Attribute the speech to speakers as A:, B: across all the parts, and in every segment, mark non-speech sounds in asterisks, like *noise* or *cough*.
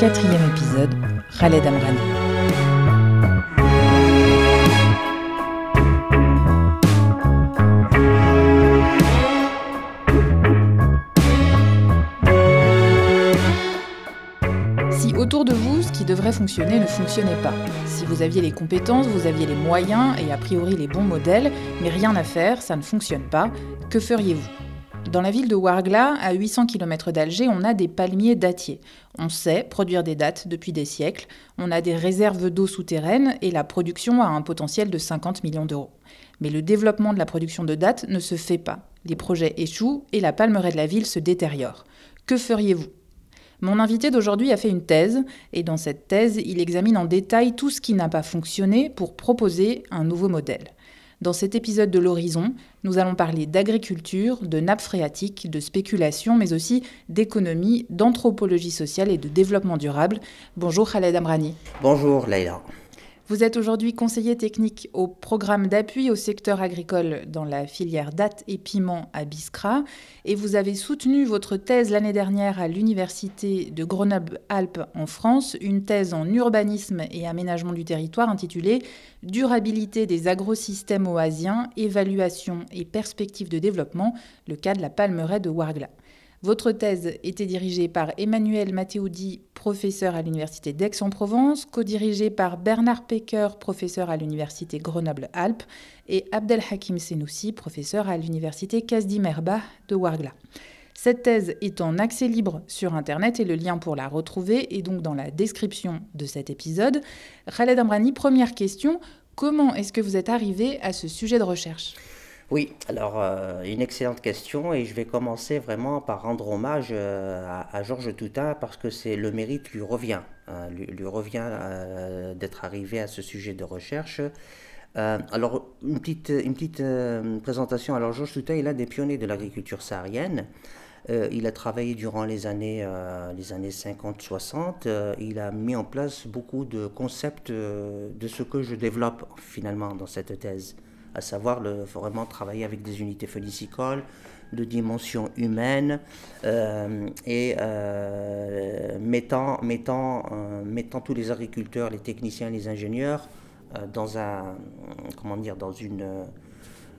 A: Quatrième épisode, Khaled Amrani. Si autour de vous, ce qui devrait fonctionner ne fonctionnait pas, si vous aviez les compétences, vous aviez les moyens et a priori les bons modèles, mais rien à faire, ça ne fonctionne pas, que feriez-vous? Dans la ville de Ouargla, à 800 km d'Alger, on a des palmiers dattiers. On sait produire des dattes depuis des siècles, on a des réserves d'eau souterraines et la production a un potentiel de 50 millions d'euros. Mais le développement de la production de dattes ne se fait pas. Les projets échouent et la palmeraie de la ville se détériore. Que feriez-vous? Mon invité d'aujourd'hui a fait une thèse, et dans cette thèse, il examine en détail tout ce qui n'a pas fonctionné pour proposer un nouveau modèle. Dans cet épisode de l'Horizon, nous allons parler d'agriculture, de nappes phréatiques, de spéculation, mais aussi d'économie, d'anthropologie sociale et de développement durable. Bonjour Khaled Amrani.
B: Bonjour Leïla.
A: Vous êtes aujourd'hui conseiller technique au programme d'appui au secteur agricole dans la filière dattes et piments à Biskra et vous avez soutenu votre thèse l'année dernière à l'université de Grenoble-Alpes en France, une thèse en urbanisme et aménagement du territoire intitulée Durabilité des agrosystèmes oasiens, évaluation et perspectives de développement, le cas de la palmeraie de Ouargla. Votre thèse était dirigée par Emmanuel Matteoudi, professeur à l'Université d'Aix-en-Provence, co-dirigée par Bernard Pecker, professeur à l'Université Grenoble-Alpes, et Abdelhakim Senoussi, professeur à l'Université Kasdi Merba de Ouargla. Cette thèse est en accès libre sur Internet et le lien pour la retrouver est donc dans la description de cet épisode. Khaled Amrani, première question, comment est-ce que vous êtes arrivé à ce sujet de recherche?
B: Oui, alors euh, une excellente question et je vais commencer vraiment par rendre hommage euh, à, Georges Toutain parce que c'est le mérite lui revient, hein, lui, revient euh, d'être arrivé à ce sujet de recherche. alors une petite, une présentation. Alors Georges Toutain, est l'un des pionniers de l'agriculture saharienne. il a travaillé durant les années, les années 50-60. il a mis en place beaucoup de concepts de ce que je développe finalement dans cette thèse à savoir le, vraiment travailler avec des unités phénicicoles de dimension humaine euh, et euh, mettant, mettant, euh, mettant tous les agriculteurs, les techniciens, les ingénieurs dans, un, comment dire, dans, une,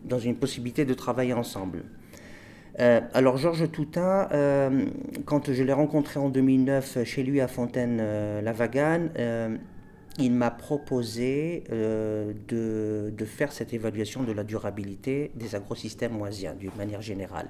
B: dans une possibilité de travailler ensemble. Alors Georges Toutain, quand je l'ai rencontré en 2009 chez lui à Fontaine-la-Vagane, il m'a proposé euh, de, de, faire cette évaluation de la durabilité des agrosystèmes oisiens d'une manière générale.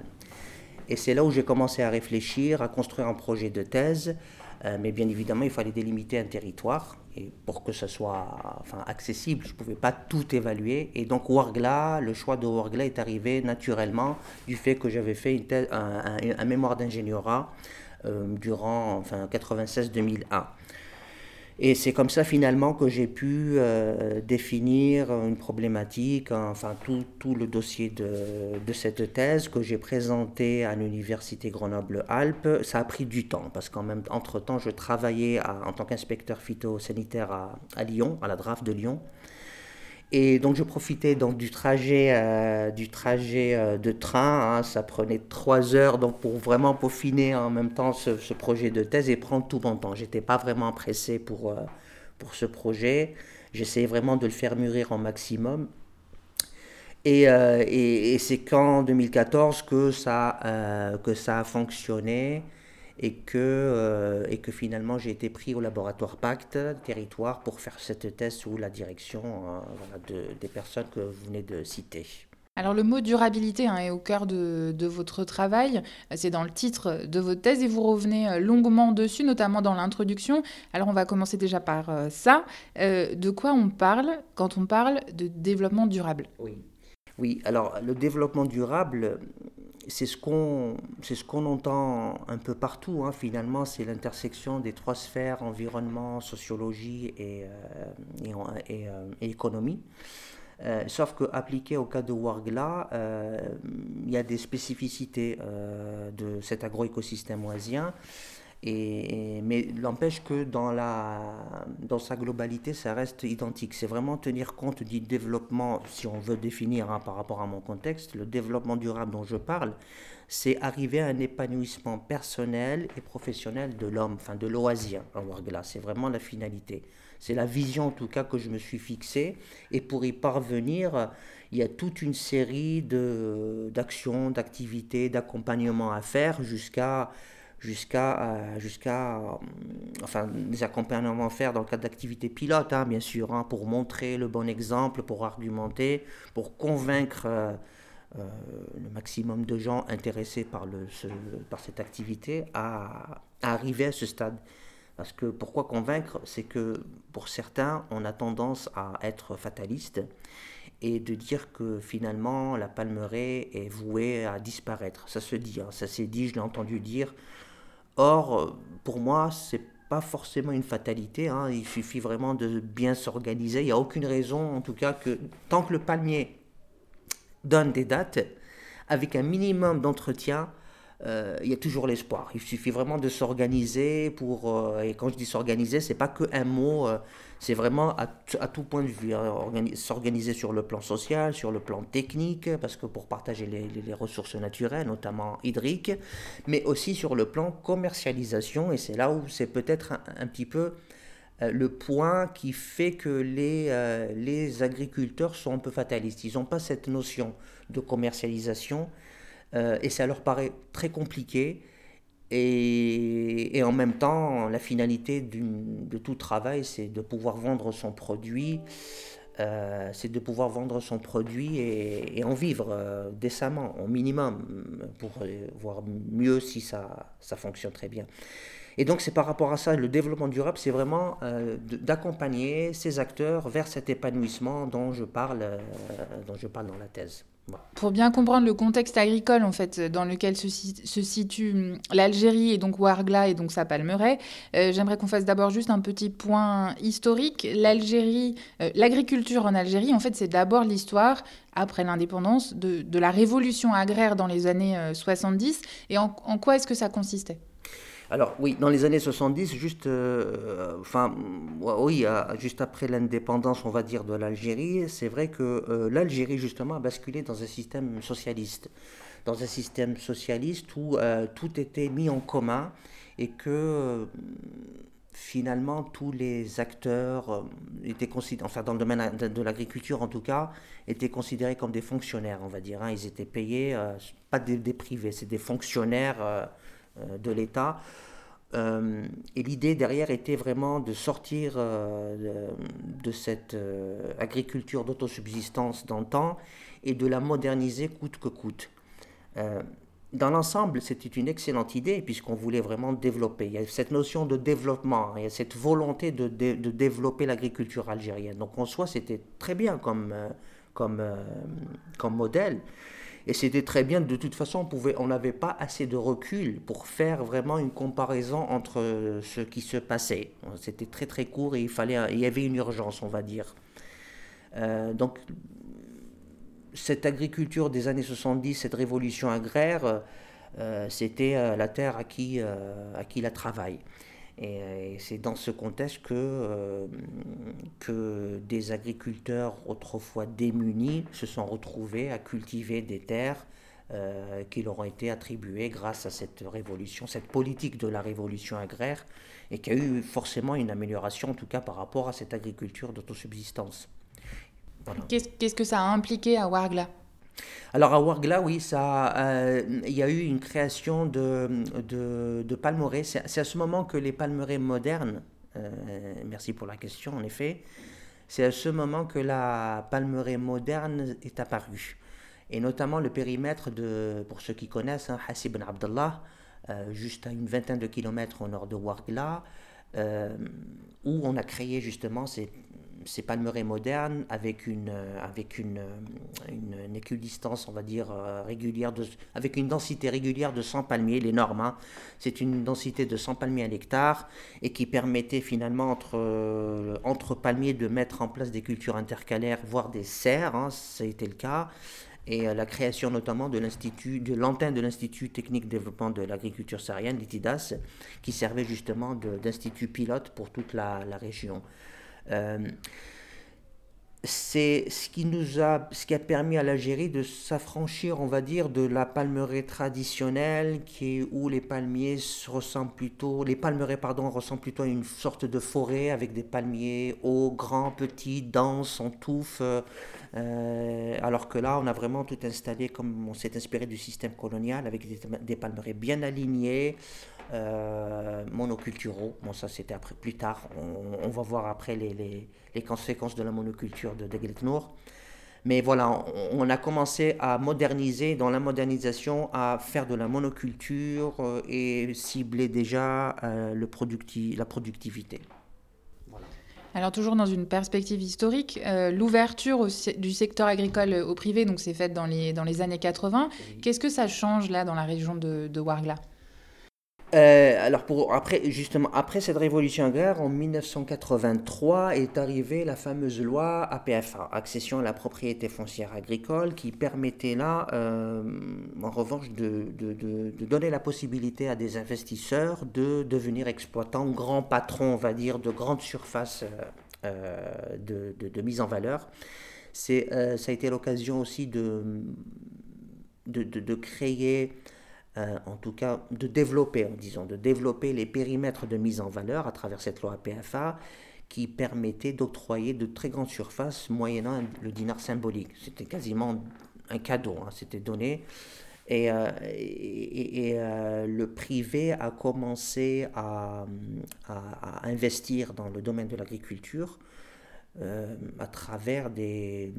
B: Et c'est là où j'ai commencé à réfléchir, à construire un projet de thèse, euh, mais bien évidemment, il fallait délimiter un territoire et pour que ce soit enfin, accessible. Je ne pouvais pas tout évaluer. Et donc, Ouargla, le choix de Ouargla est arrivé naturellement du fait que j'avais fait une thèse, un, un, un, mémoire d'ingénierat euh, durant enfin, 96-2001. Et c'est comme ça finalement que j'ai pu euh, définir une problématique, enfin tout, tout le dossier de, de, cette thèse que j'ai présenté à l'université Grenoble-Alpes. Ça a pris du temps parce qu'en même entre-temps, je travaillais en tant qu'inspecteur phytosanitaire à, à Lyon, à la DRAF de Lyon. Et donc je profitais donc du trajet, euh, du trajet euh, de train. Hein, ça prenait trois heures donc pour vraiment peaufiner en même temps ce, projet de thèse et prendre tout mon temps. J'étais pas vraiment pressé pour, euh, pour ce projet. J'essayais vraiment de le faire mûrir au maximum. Et, et, et c'est qu'en 2014 que ça, que ça a fonctionné et que, euh, et que finalement j'ai été pris au laboratoire Pacte Territoire pour faire cette thèse sous la direction euh, voilà, de, des personnes que vous venez de citer.
A: Alors le mot durabilité hein, est au cœur de, de votre travail, c'est dans le titre de votre thèse et vous revenez longuement dessus, notamment dans l'introduction. Alors on va commencer déjà par euh, ça. Euh, de quoi on parle quand on parle de développement durable?
B: Oui. Oui, alors le développement durable, c'est ce qu'on ce qu'on entend un peu partout hein. finalement c'est l'intersection des trois sphères environnement sociologie et, euh, et, et, euh, et économie euh, sauf que appliqué au cas de Wargla il y a des spécificités de cet agroécosystème oisien Et, mais l'empêche que dans, la, dans sa globalité, ça reste identique. C'est vraiment tenir compte du développement, si on veut définir hein, par rapport à mon contexte, le développement durable dont je parle, c'est arriver à un épanouissement personnel et professionnel de l'homme, enfin de loisir en Wargla. C'est vraiment la finalité. C'est la vision en tout cas que je me suis fixée. Et pour y parvenir, il y a toute une série d'actions, d'activités, d'accompagnements à faire jusqu'à jusqu'à euh, jusqu'à euh, enfin des accompagnements à faire dans le cadre d'activités pilotes hein, bien sûr hein, pour montrer le bon exemple pour argumenter pour convaincre euh, le maximum de gens intéressés par le par cette activité à, arriver à ce stade parce que pourquoi convaincre? C'est que pour certains, on a tendance à être fataliste et de dire que finalement la palmeraie est vouée à disparaître. Ça se dit, hein, ça s'est dit, je l'ai entendu dire. Or, pour moi, c'est pas forcément une fatalité. Hein. il suffit vraiment de bien s'organiser. Il n'y a aucune raison, en tout cas, que tant que le palmier donne des dates, avec un minimum d'entretien, il y a toujours l'espoir. Il suffit vraiment de s'organiser pour. Euh, et quand je dis s'organiser, c'est pas que un mot, euh, c'est vraiment à, tout point de vue. Hein. s'organiser sur le plan social, sur le plan technique, parce que pour partager les, ressources naturelles, notamment hydriques, mais aussi sur le plan commercialisation. Et c'est là où c'est peut-être un, petit peu le point qui fait que les, les agriculteurs sont un peu fatalistes. Ils n'ont pas cette notion de commercialisation euh, et ça leur paraît très compliqué. Et, en même temps, la finalité de tout travail, c'est de pouvoir vendre son produit. Euh, c'est de pouvoir vendre son produit et, et en vivre euh, décemment, au minimum, pour voir mieux si ça, ça fonctionne très bien. Et donc c'est par rapport à ça, le développement durable, c'est vraiment d'accompagner ces acteurs vers cet épanouissement dont je parle, dont je parle dans la thèse.
A: Pour bien comprendre le contexte agricole en fait dans lequel se, situe hum, l'Algérie et donc Ouargla et donc sa palmeraie, euh, j'aimerais qu'on fasse d'abord juste un petit point historique. L'Algérie, euh, l'agriculture en Algérie, en fait, c'est d'abord l'histoire après l'indépendance de, la révolution agraire dans les années 70. Euh, et en quoi est-ce que ça consistait?
B: Alors oui, dans les années 70, juste, euh, enfin, oui, juste après l'indépendance, on va dire, de l'Algérie, c'est vrai que euh, l'Algérie, justement, a basculé dans un système socialiste. Dans un système socialiste où euh, tout était mis en commun et que finalement tous les acteurs étaient considérés, enfin dans le domaine de, l'agriculture en tout cas, étaient considérés comme des fonctionnaires, on va dire. Hein. Ils étaient payés, pas des, privés, c'est des fonctionnaires euh, de l'État. Euh, et l'idée derrière était vraiment de sortir euh, de, cette agriculture d'autosubsistance temps et de la moderniser coûte que coûte. dans l'ensemble, c'était une excellente idée puisqu'on voulait vraiment développer. Il y a cette notion de développement, il y a cette volonté de, de développer l'agriculture algérienne. Donc en soi, c'était très bien comme, comme, comme modèle. Et c'était très bien, de toute façon, on n'avait pas assez de recul pour faire vraiment une comparaison entre ce qui se passait. C'était très très court et il, fallait, il y avait une urgence, on va dire. Euh, donc, cette agriculture des années 70, cette révolution agraire, euh, c'était euh, la terre à qui, à qui la travaille. Euh, et, c'est dans ce contexte que, euh, que des agriculteurs autrefois démunis se sont retrouvés à cultiver des terres euh, qui leur ont été attribuées grâce à cette révolution, cette politique de la révolution agraire, et qui a eu forcément une amélioration, en tout cas par rapport à cette agriculture d'autosubsistance.
A: Qu'est-ce que ça a impliqué à Wargla
B: alors à Wargla, oui, euh, il y a eu une création de, de, de palmeraies. C'est à ce moment que les palmeraies modernes, euh, merci pour la question en effet, c'est à ce moment que la palmeraie moderne est apparue. Et notamment le périmètre de, pour ceux qui connaissent, hein, Hassib ben Abdallah, euh, juste à une vingtaine de kilomètres au nord de Wargla, où on a créé justement ces ces palmeraies modernes avec une, euh, avec une, euh, une, équidistance, on va dire, euh, régulière, avec une densité régulière de 100 palmiers, les normes. Hein. C'est une densité de 100 palmiers à l'hectare et qui permettait finalement entre, entre palmiers de mettre en place des cultures intercalaires, voire des serres, hein, ça a été le cas. et la création notamment de l'institut, de l'antenne de l'Institut technique développement de l'agriculture saharienne, l'ITIDAS, qui servait justement d'institut pilote pour toute la région c'est ce qui nous a, ce qui a permis à l'Algérie de s'affranchir, on va dire, de la palmeraie traditionnelle, qui est où les palmiers ressemblent plutôt, les palmeraies pardon ressemblent plutôt à une sorte de forêt avec des palmiers hauts, grands, petits, denses, en touffe. Euh, alors que là, on a vraiment tout installé comme on s'est inspiré du système colonial avec des, des palmeraies bien alignées. Euh, monoculturaux. Bon, ça c'était après plus tard. On, va voir après les, les, les, conséquences de la monoculture de Nour. Mais voilà, on, a commencé à moderniser, dans la modernisation, à faire de la monoculture euh, et cibler déjà euh, le producti la productivité.
A: Alors toujours dans une perspective historique, l'ouverture du secteur agricole au privé, donc c'est fait dans les, dans les années 80. Qu'est-ce que ça change là dans la région de, de Ouargla
B: euh, alors pour après justement après cette révolution agraire en 1983 est arrivée la fameuse loi APFA accession à la propriété foncière agricole qui permettait là euh, en revanche de, de, de, donner la possibilité à des investisseurs de devenir exploitants grands patrons on va dire de grandes surfaces euh, de, mise en valeur. C'est ça a été l'occasion aussi de de, créer euh, en tout cas de développer, disons, de développer les périmètres de mise en valeur à travers cette loi PFA qui permettait d'octroyer de très grandes surfaces moyennant le dinar symbolique. C'était quasiment un cadeau, hein, c'était donné. Et, euh, euh, le privé a commencé à, investir dans le domaine de l'agriculture à travers des,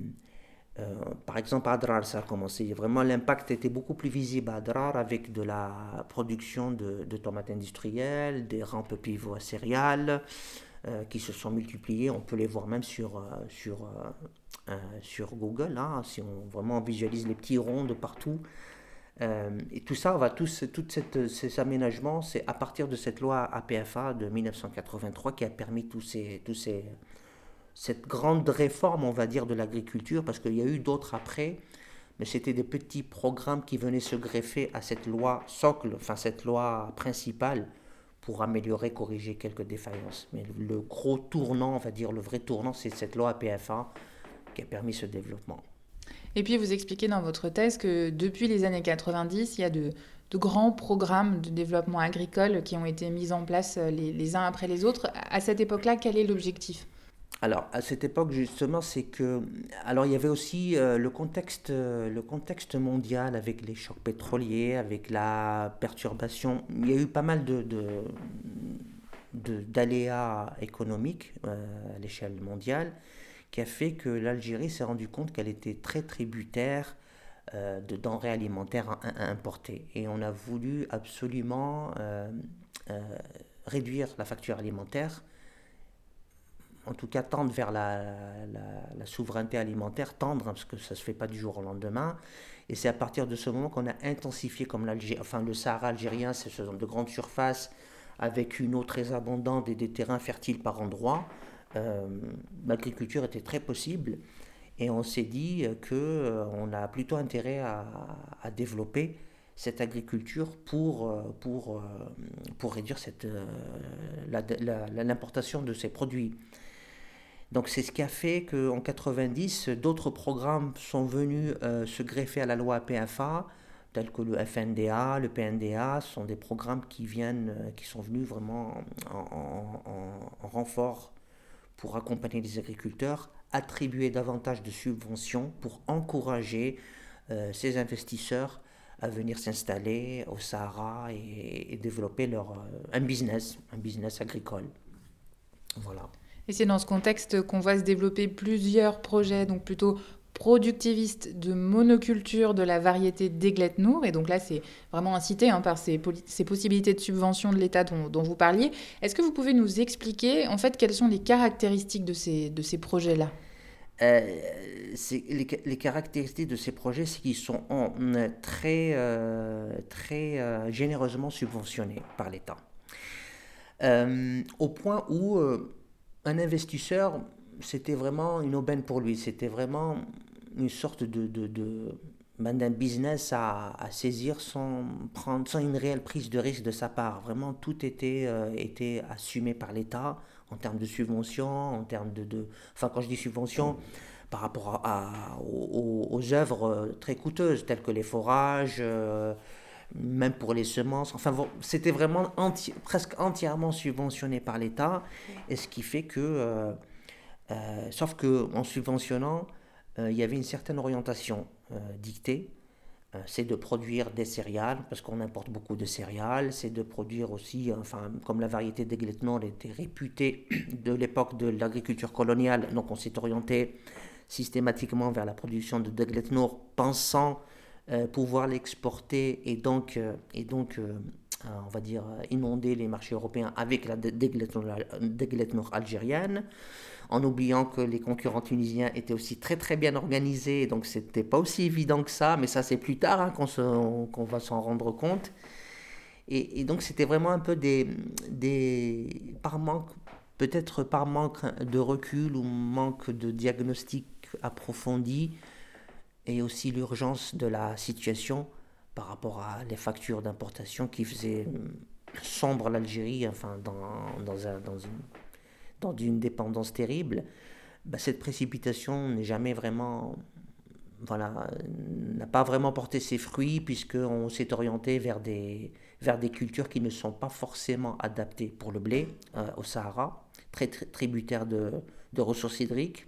B: euh, par exemple, à Adrar, ça a commencé. Vraiment, l'impact était beaucoup plus visible à Adrar avec de la production de, tomates industrielles, des rampes pivots à céréales euh, qui se sont multipliées. On peut les voir même sur, euh, sur, sur Google, hein, si on vraiment visualise les petits ronds de partout. et tout ça, on va tous, tous ces aménagements, c'est à partir de cette loi APFA de 1983 qui a permis tous ces, tous ces, cette grande réforme, on va dire, de l'agriculture, parce qu'il y a eu d'autres après, mais c'était des petits programmes qui venaient se greffer à cette loi socle, enfin cette loi principale, pour améliorer, corriger quelques défaillances. Mais le gros tournant, on va dire, le vrai tournant, c'est cette loi PFA qui a permis ce développement.
A: Et puis vous expliquez dans votre thèse que depuis les années 90, il y a de, grands programmes de développement agricole qui ont été mis en place euh, les, les uns après les autres. À cette époque-là, quel est l'objectif?
B: Alors, à cette époque, justement, c'est que. Alors, il y avait aussi euh, le, contexte, euh, le contexte mondial avec les chocs pétroliers, avec la perturbation. Il y a eu pas mal de, d'aléas économiques euh, à l'échelle mondiale qui a fait que l'Algérie s'est rendue compte qu'elle était très tributaire de denrées alimentaires importées. Et on a voulu absolument réduire la facture alimentaire en tout cas tendre vers la, souveraineté alimentaire, tendre, parce que ça ne se fait pas du jour au lendemain. Et c'est à partir de ce moment qu'on a intensifié, comme enfin le Sahara algérien, c'est ce de grandes surfaces avec une eau très abondante et des terrains fertiles par endroits. Euh, l'agriculture était très possible et on s'est dit qu'on euh, a plutôt intérêt à, développer cette agriculture pour, euh, pour, pour réduire l'importation de ces produits. Donc c'est ce qui a fait qu'en 90, d'autres programmes sont venus euh, se greffer à la loi PFA, tels que le FNDA, le PNDA, sont des programmes qui viennent, euh, qui sont venus vraiment en, renfort pour accompagner les agriculteurs, attribuer davantage de subventions pour encourager euh, ces investisseurs à venir s'installer au Sahara et, et développer leur, un business, un business agricole. Voilà.
A: Et c'est dans ce contexte qu'on voit se développer plusieurs projets, donc plutôt productivistes de monoculture de la variété d'Eglet-Nour. Et donc là, c'est vraiment incité hein, par ces, possibilités de subvention de l'État dont, vous parliez. Est-ce que vous pouvez nous expliquer, en fait, quelles sont les caractéristiques de ces, projets-là?
B: Euh, les, caractéristiques de ces projets, c'est qu'ils sont en, très, euh, très euh, généreusement subventionnés par l'État. au point où un investisseur, c'était vraiment une aubaine pour lui. C'était vraiment une sorte de, ben, d'un business à, saisir sans, une réelle prise de risque de sa part. Vraiment, tout était, euh, assumé par l'État en termes de subventions, en termes de, de, Enfin, quand je dis subventions, par rapport à, aux, œuvres euh, très coûteuses, telles que les forages, euh, même pour les semences. Enfin, c'était vraiment presque entièrement subventionné par l'État, et ce qui fait que... sauf qu'en subventionnant, il y avait une certaine orientation euh, dictée, euh, c'est de produire des céréales, parce qu'on importe beaucoup de céréales, c'est de produire aussi, enfin, comme la variété d'Egletnor était réputée *clears throat* de l'époque de l'agriculture coloniale, donc on s'est orienté systématiquement vers la production de Degletnor, pensant euh, pouvoir l'exporter et donc, et donc on va dire, inonder les marchés européens avec la Degletnor algérienne en oubliant que les concurrents tunisiens étaient aussi très très bien organisés, donc c'était pas aussi évident que ça, mais ça c'est plus tard hein, qu'on va s'en rendre compte. Et, donc c'était vraiment un peu des, des par manque, peut-être par manque de recul ou manque de diagnostic approfondi, et aussi l'urgence de la situation par rapport à les factures d'importation qui faisaient sombre l'Algérie, enfin dans, dans, un, dans une dans une dépendance terrible, bah, cette précipitation n'est jamais vraiment, voilà, n'a pas vraiment porté ses fruits puisqu'on s'est orienté vers des, vers des cultures qui ne sont pas forcément adaptées pour le blé euh, au Sahara, très, tributaire de, de, ressources hydriques.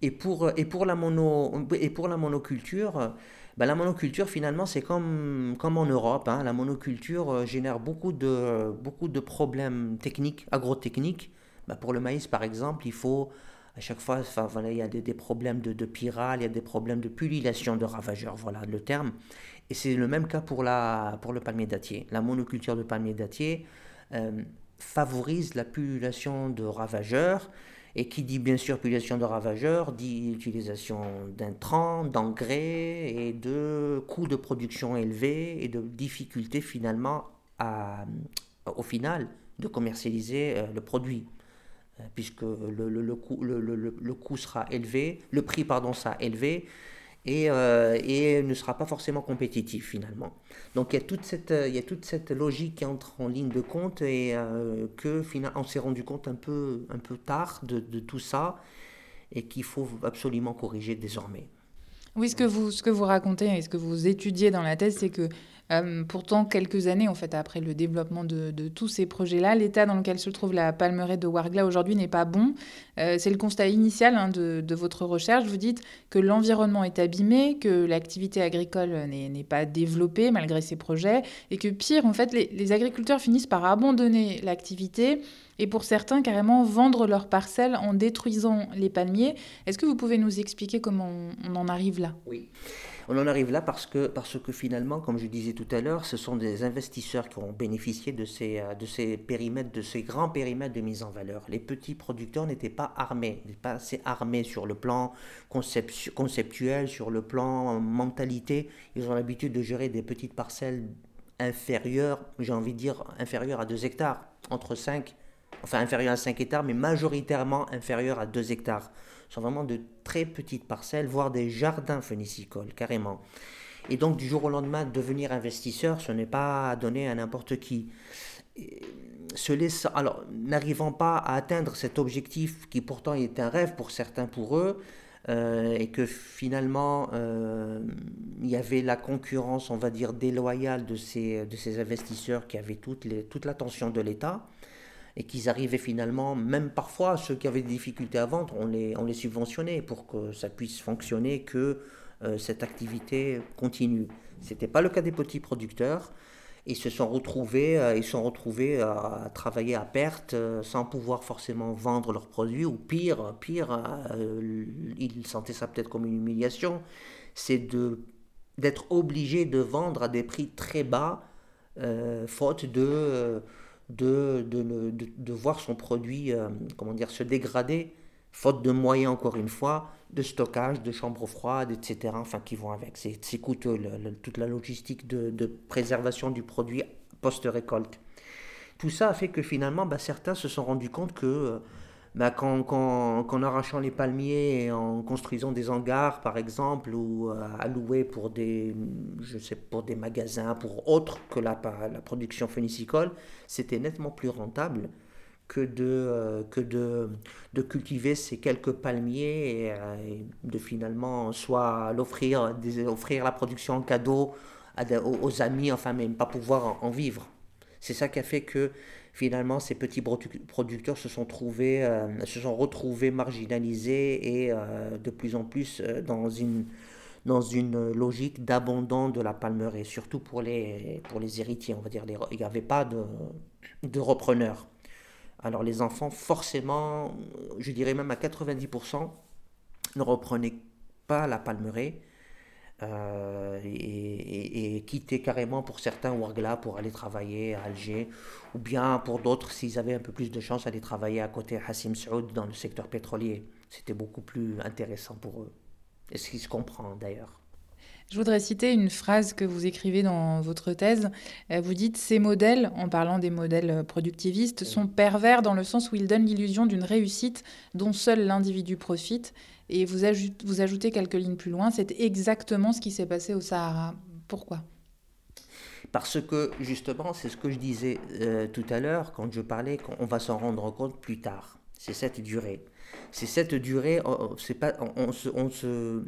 B: Et pour, et pour, la, mono, et pour la monoculture, bah, la monoculture, finalement, c'est comme, comme en Europe. Hein. La monoculture euh, génère beaucoup de, beaucoup de problèmes techniques, agrotechniques. Bah, pour le maïs, par exemple, il faut à chaque fois, voilà, il y a des, problèmes de, de pyrale, il y a des problèmes de pullulation de ravageurs, voilà le terme. Et c'est le même cas pour, la, pour le palmier dattier. La monoculture de palmier dattier euh, favorise la pullulation de ravageurs et qui dit bien sûr population de ravageurs, dit utilisation d'intrants, d'engrais et de coûts de production élevés et de difficultés finalement à, au final de commercialiser euh, le produit. Euh, puisque le, le, le, le, coût sera élevé, le prix pardon sera élevé et, euh, et, ne sera pas forcément compétitif finalement. Donc il y, a toute cette, logique qui entre en ligne de compte et euh, que finalement on s'est rendu compte un peu, tard de, de tout ça et qu'il faut absolument corriger désormais.
A: Oui, ce que vous, racontez et ce que vous étudiez dans la thèse, c'est que euh, pourtant, quelques années après le développement de, tous ces projets-là, l'état dans lequel se trouve la palmeraie de Wargla aujourd'hui n'est pas bon. Euh, c'est le constat initial hein, de, votre recherche. Vous dites que l'environnement est abîmé, que l'activité agricole n'est pas développée malgré ces projets, et que pire, en fait, les, agriculteurs finissent par abandonner l'activité et pour certains carrément vendre leurs parcelles en détruisant les palmiers. Est-ce que vous pouvez nous expliquer comment on en arrive là?
B: Oui. On en arrive là parce que, parce que finalement, comme je disais tout à l'heure, ce sont des investisseurs qui ont bénéficié de ces, euh, de ces périmètres, de ces grands périmètres de mise en valeur. Les petits producteurs n'étaient pas armés, pas? Assez armés sur le plan conceptuel, sur le plan mentalité. Ils ont l'habitude de gérer des petites parcelles inférieures, j'ai envie de dire inférieures à 2 hectares, entre 5, enfin inférieures à 5 hectares, mais majoritairement inférieures à 2 hectares sont vraiment de très petites parcelles, voire des jardins phénicicoles, carrément. Et donc, du jour au lendemain, devenir investisseur, ce n'est pas donné à n'importe qui. Se alors, n'arrivant pas à atteindre cet objectif qui pourtant est un rêve pour certains pour eux, euh, et que finalement euh, il y avait la concurrence, on va dire, déloyale de ces, de ces investisseurs qui avaient toute, toute l'attention de l'État, et qu'ils arrivaient finalement, même parfois ceux qui avaient des difficultés à vendre, on les, on les subventionnait pour que ça puisse fonctionner, que euh, cette activité continue. Ce n'était pas le cas des petits producteurs. Ils se sont retrouvés, euh, ils sont retrouvés à, travailler à perte euh, sans pouvoir forcément vendre leurs produits ou pire, pire, ils sentaient ça peut-être comme une humiliation, c'est d'être obligé de vendre à des prix très bas, faute de de, de, de, voir son produit euh, comment dire, se dégrader, faute de moyens, encore une fois, de stockage, de chambres froides, etc., enfin, qui vont avec. C'est coûteux, toute la logistique de, préservation du produit post-récolte. Tout ça a fait que finalement, bah, certains se sont rendus compte que bah, qu'en arrachant les palmiers et en construisant des hangars, par exemple, ou euh, alloués pour des, je sais, pour des magasins, pour autres que la, la production phénicicole, c'était nettement plus rentable que de, euh, que de, de, cultiver ces quelques palmiers et, euh, de finalement soit l'offrir, offrir la production en cadeau aux, amis, enfin même pas pouvoir en vivre. C'est ça qui a fait que finalement, ces petits producteurs se sont, trouvés, euh, se sont retrouvés marginalisés et de plus en plus dans, une, dans une logique d'abandon de la palmeraie, surtout pour les, pour les héritiers, on va dire. il n'y avait pas de, de repreneurs. Alors les enfants, forcément, je dirais même à 90%, ne reprenaient pas la palmeraie euh, et, quitter carrément pour certains Ouargla pour aller travailler à Alger, ou bien pour d'autres, s'ils avaient un peu plus de chance, aller travailler à côté Hassim Saoud dans le secteur pétrolier. C'était beaucoup plus intéressant pour eux. Et ce qui se comprend d'ailleurs.
A: Je voudrais citer une phrase que vous écrivez dans votre thèse. Euh, vous dites Ces modèles, en parlant des modèles productivistes, sont pervers dans le sens où ils donnent l'illusion d'une réussite dont seul l'individu profite et vous, ajoutez, quelques lignes plus loin, c'est exactement ce qui s'est passé au Sahara. Pourquoi?
B: Parce que justement, c'est ce que je disais euh, tout à l'heure quand je parlais qu'on va s'en rendre compte plus tard. C'est cette durée. C'est cette durée, pas, on, se,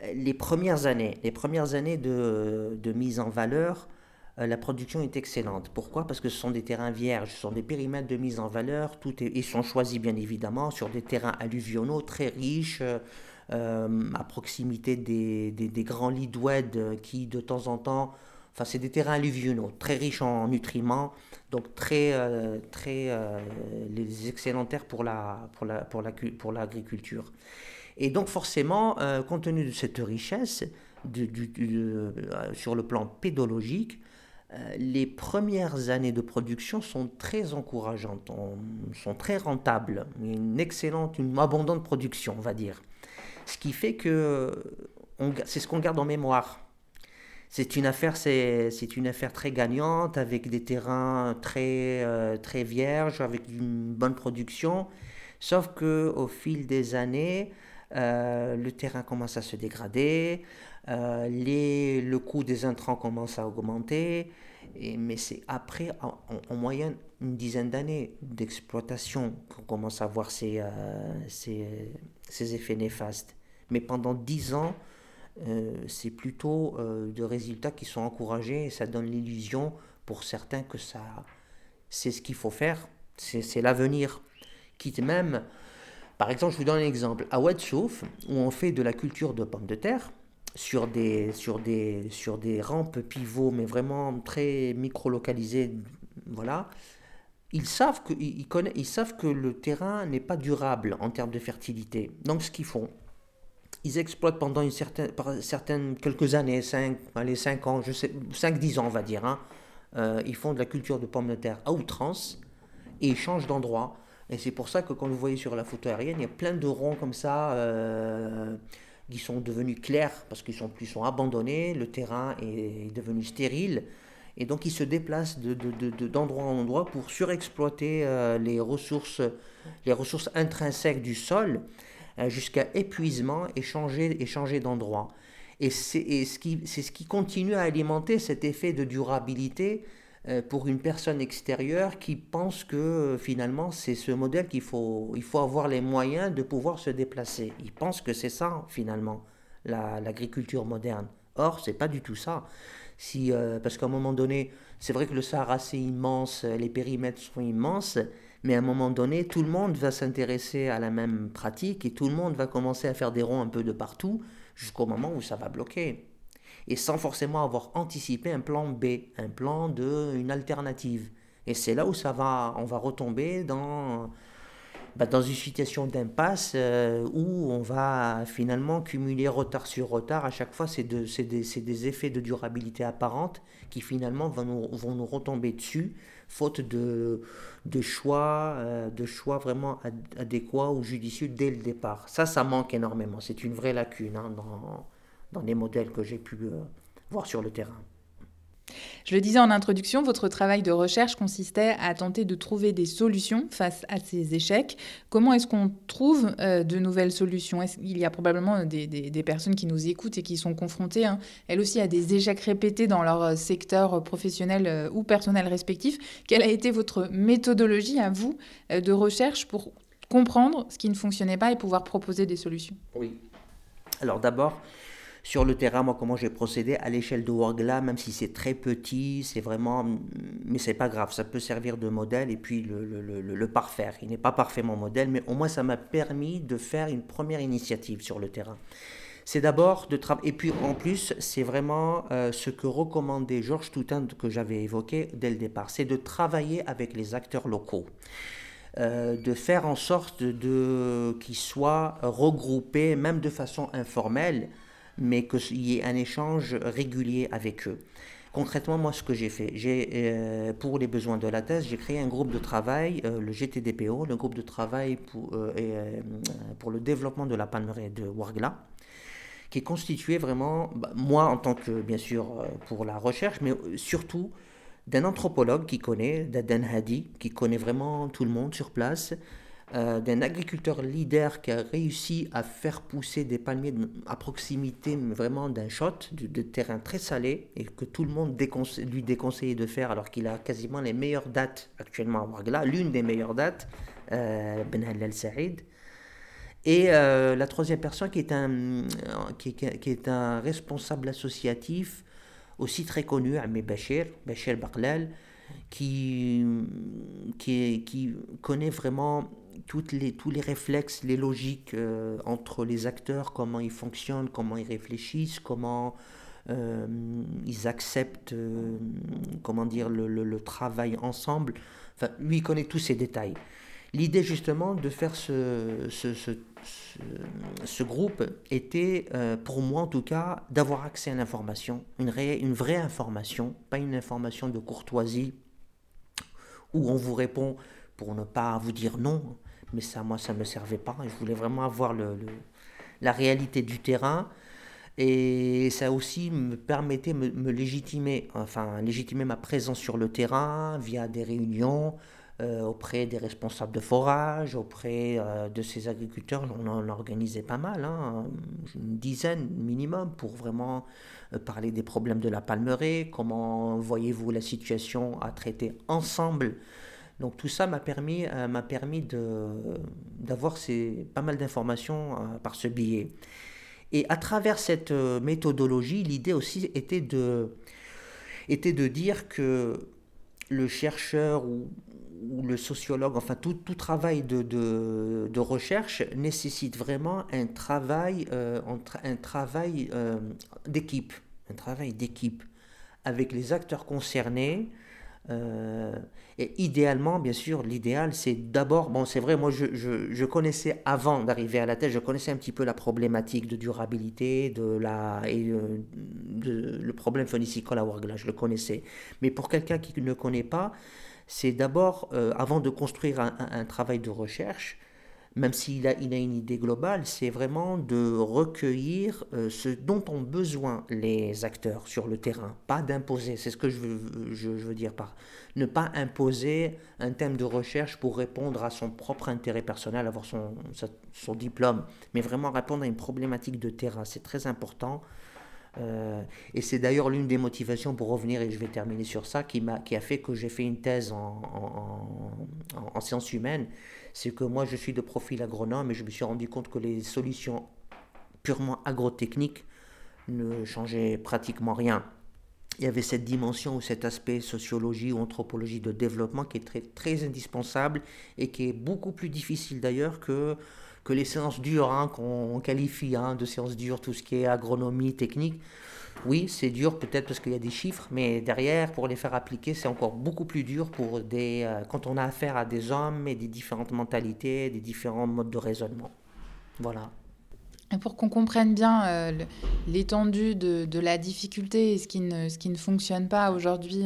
B: les premières années, les premières années de, de mise en valeur, euh, la production est excellente. Pourquoi? Parce que ce sont des terrains vierges, ce sont des périmètres de mise en valeur. Tout ils sont choisis bien évidemment sur des terrains alluvionaux très riches, euh, à proximité des, des, grands lits d'oued qui de temps en temps, enfin c'est des terrains alluvionaux très riches en nutriments, donc très, euh, très les excellents terres pour la, pour la, pour la, pour l'agriculture. Et donc forcément, compte tenu de cette richesse, sur le plan pédologique, euh, les premières années de production sont très encourageantes, sont très rentables, une excellente, une abondante production, on va dire. Ce qui fait que c'est ce qu'on garde en mémoire. C'est une affaire, c'est, une affaire très gagnante avec des terrains très euh, très vierges, avec une bonne production. Sauf que au fil des années, euh, le terrain commence à se dégrader, euh, les, le coût des intrants commence à augmenter, et, mais c'est après, en, moyenne, une dizaine d'années d'exploitation qu'on commence à voir ces, euh, ces, ces, effets néfastes. Mais pendant dix ans, c'est plutôt de résultats qui sont encouragés et ça donne l'illusion pour certains que ça, c'est ce qu'il faut faire, c'est l'avenir. Quitte même, par exemple, je vous donne un exemple, à Ouadsouf, où on fait de la culture de pommes de terre, sur des, sur des, sur des rampes pivots, mais vraiment très micro-localisées, voilà, ils savent, que, ils, ils savent que le terrain n'est pas durable en termes de fertilité. Donc ce qu'ils font, ils exploitent pendant une certaine, certaines, quelques années, 5, allez, 5 ans, je sais, 5-10 ans on va dire, hein, euh, ils font de la culture de pommes de terre à outrance et ils changent d'endroit. Et c'est pour ça que quand vous voyez sur la photo aérienne, il y a plein de ronds comme ça. Euh, qui sont devenus clairs parce qu'ils sont plus sont abandonnés, le terrain est devenu stérile et donc ils se déplacent d'endroit de, de, en endroit pour surexploiter euh, les, ressources, les ressources intrinsèques du sol euh, jusqu'à épuisement et changer, et changer d'endroit. Et c'est ce, qui, ce qui continue à alimenter cet effet de durabilité pour une personne extérieure qui pense que euh, finalement c'est ce modèle qu'il faut, il faut avoir les moyens de pouvoir se déplacer. Il pense que c'est ça finalement l'agriculture moderne. Or, c'est pas du tout ça. Si, euh, parce qu'à un moment donné, c'est vrai que le Sahara c'est immense, les périmètres sont immenses, mais à un moment donné, tout le monde va s'intéresser à la même pratique et tout le monde va commencer à faire des ronds un peu de partout jusqu'au moment où ça va bloquer et sans forcément avoir anticipé un plan B, un plan de une alternative. Et c'est là où ça va, on va retomber dans, bah, dans une situation d'impasse euh, où on va finalement cumuler retard sur retard. À chaque fois, c'est de, des, des, effets de durabilité apparente qui finalement vont nous, vont nous retomber dessus, faute de, de, choix, euh, de choix vraiment adéquats ou judicieux dès le départ. Ça, ça manque énormément. C'est une vraie lacune hein, dans les modèles que j'ai pu euh, voir sur le terrain.
A: Je le disais en introduction, votre travail de recherche consistait à tenter de trouver des solutions face à ces échecs. Comment est-ce qu'on trouve euh, de nouvelles solutions? Il y a probablement des, personnes qui nous écoutent et qui sont confrontées, hein, elles aussi, à des échecs répétés dans leur euh, secteur professionnel euh, ou personnel respectif? Quelle a été votre méthodologie à vous de recherche pour comprendre ce qui ne fonctionnait pas et pouvoir proposer des solutions?
B: Oui. Alors d'abord, sur le terrain, moi, comment j'ai procédé à l'échelle de Worgla, même si c'est très petit, c'est vraiment. Mais c'est pas grave, ça peut servir de modèle et puis le, le, le, parfaire. Il n'est pas parfaitement modèle, mais au moins ça m'a permis de faire une première initiative sur le terrain. C'est d'abord de travailler. Et puis en plus, c'est vraiment euh, ce que recommandait Georges Toutain que j'avais évoqué dès le départ c'est de travailler avec les acteurs locaux. Euh, de faire en sorte de, qu'ils soient regroupés, même de façon informelle, mais qu'il y ait un échange régulier avec eux. Concrètement, moi, ce que j'ai fait, j'ai, euh, pour les besoins de la thèse, j'ai créé un groupe de travail, euh, le GTDPO, le groupe de travail pour, euh, pour le développement de la palmeraie de Wargla, qui est constitué vraiment, bah, moi en tant que, bien sûr, pour la recherche, mais surtout d'un anthropologue qui connaît, d'Aden Hadi, qui connaît vraiment tout le monde sur place, euh, d'un agriculteur leader qui a réussi à faire pousser des palmiers à proximité vraiment d'un shot, de, terrain très salé, et que tout le monde lui déconseillait de faire alors qu'il a quasiment les meilleures dates actuellement à Wargla, l'une des meilleures dates, euh, Ben Halal Saïd. Et euh, la troisième personne qui est un, qui, qui est un responsable associatif aussi très connu, Ami Bachir, Bachir Baklal, qui, qui, qui connaît vraiment toutes les, tous les réflexes, les logiques euh, entre les acteurs, comment ils fonctionnent, comment ils réfléchissent, comment euh, ils acceptent euh, comment dire, le, le, travail ensemble. Enfin, lui, il connaît tous ces détails. L'idée justement de faire ce, ce, ce, ce groupe était, pour moi en tout cas, d'avoir accès à l'information, une, une vraie information, pas une information de courtoisie où on vous répond pour ne pas vous dire non, mais ça, moi, ça ne me servait pas. Je voulais vraiment avoir le, la réalité du terrain. Et ça aussi me permettait de me, légitimer, enfin, légitimer ma présence sur le terrain via des réunions euh, auprès des responsables de forage, auprès euh, de ces agriculteurs. On en organisait pas mal, hein, une dizaine minimum, pour vraiment euh, parler des problèmes de la palmeraie, comment voyez-vous la situation à traiter ensemble donc tout ça m'a permis, euh, permis d'avoir pas mal d'informations euh, par ce biais. Et à travers cette euh, méthodologie, l'idée aussi était de, dire que le chercheur ou, le sociologue, enfin tout, tout travail de, recherche nécessite vraiment un travail d'équipe, un travail d'équipe avec les acteurs concernés, euh, et idéalement, bien sûr, l'idéal, c'est d'abord, bon, c'est vrai, moi, je, je, connaissais avant d'arriver à la thèse, je connaissais un petit peu la problématique de durabilité, de la, et euh, le problème phonicicole à Wargla, je le connaissais. Mais pour quelqu'un qui ne connaît pas, c'est d'abord, euh, avant de construire un, un, travail de recherche, même s'il a, il a une idée globale, c'est vraiment de recueillir euh, ce dont ont besoin les acteurs sur le terrain, pas d'imposer, c'est ce que je veux, je, veux, dire par ne pas imposer un thème de recherche pour répondre à son propre intérêt personnel, avoir son, son diplôme, mais vraiment répondre à une problématique de terrain, c'est très important. Euh, et c'est d'ailleurs l'une des motivations pour revenir, et je vais terminer sur ça, qui, a, qui a fait que j'ai fait une thèse en, en, en sciences humaines c'est que moi je suis de profil agronome et je me suis rendu compte que les solutions purement agrotechniques ne changeaient pratiquement rien. Il y avait cette dimension ou cet aspect sociologie ou anthropologie de développement qui est très, très indispensable et qui est beaucoup plus difficile d'ailleurs que, que les séances dures hein, qu'on qualifie hein, de séances dures, tout ce qui est agronomie, technique. Oui, c'est dur peut-être parce qu'il y a des chiffres, mais derrière, pour les faire appliquer, c'est encore beaucoup plus dur pour des, euh, quand on a affaire à des hommes et des différentes mentalités, des différents modes de raisonnement. Voilà.
A: Et pour qu'on comprenne bien euh, l'étendue de, de, la difficulté et ce qui ne, ce qui ne fonctionne pas aujourd'hui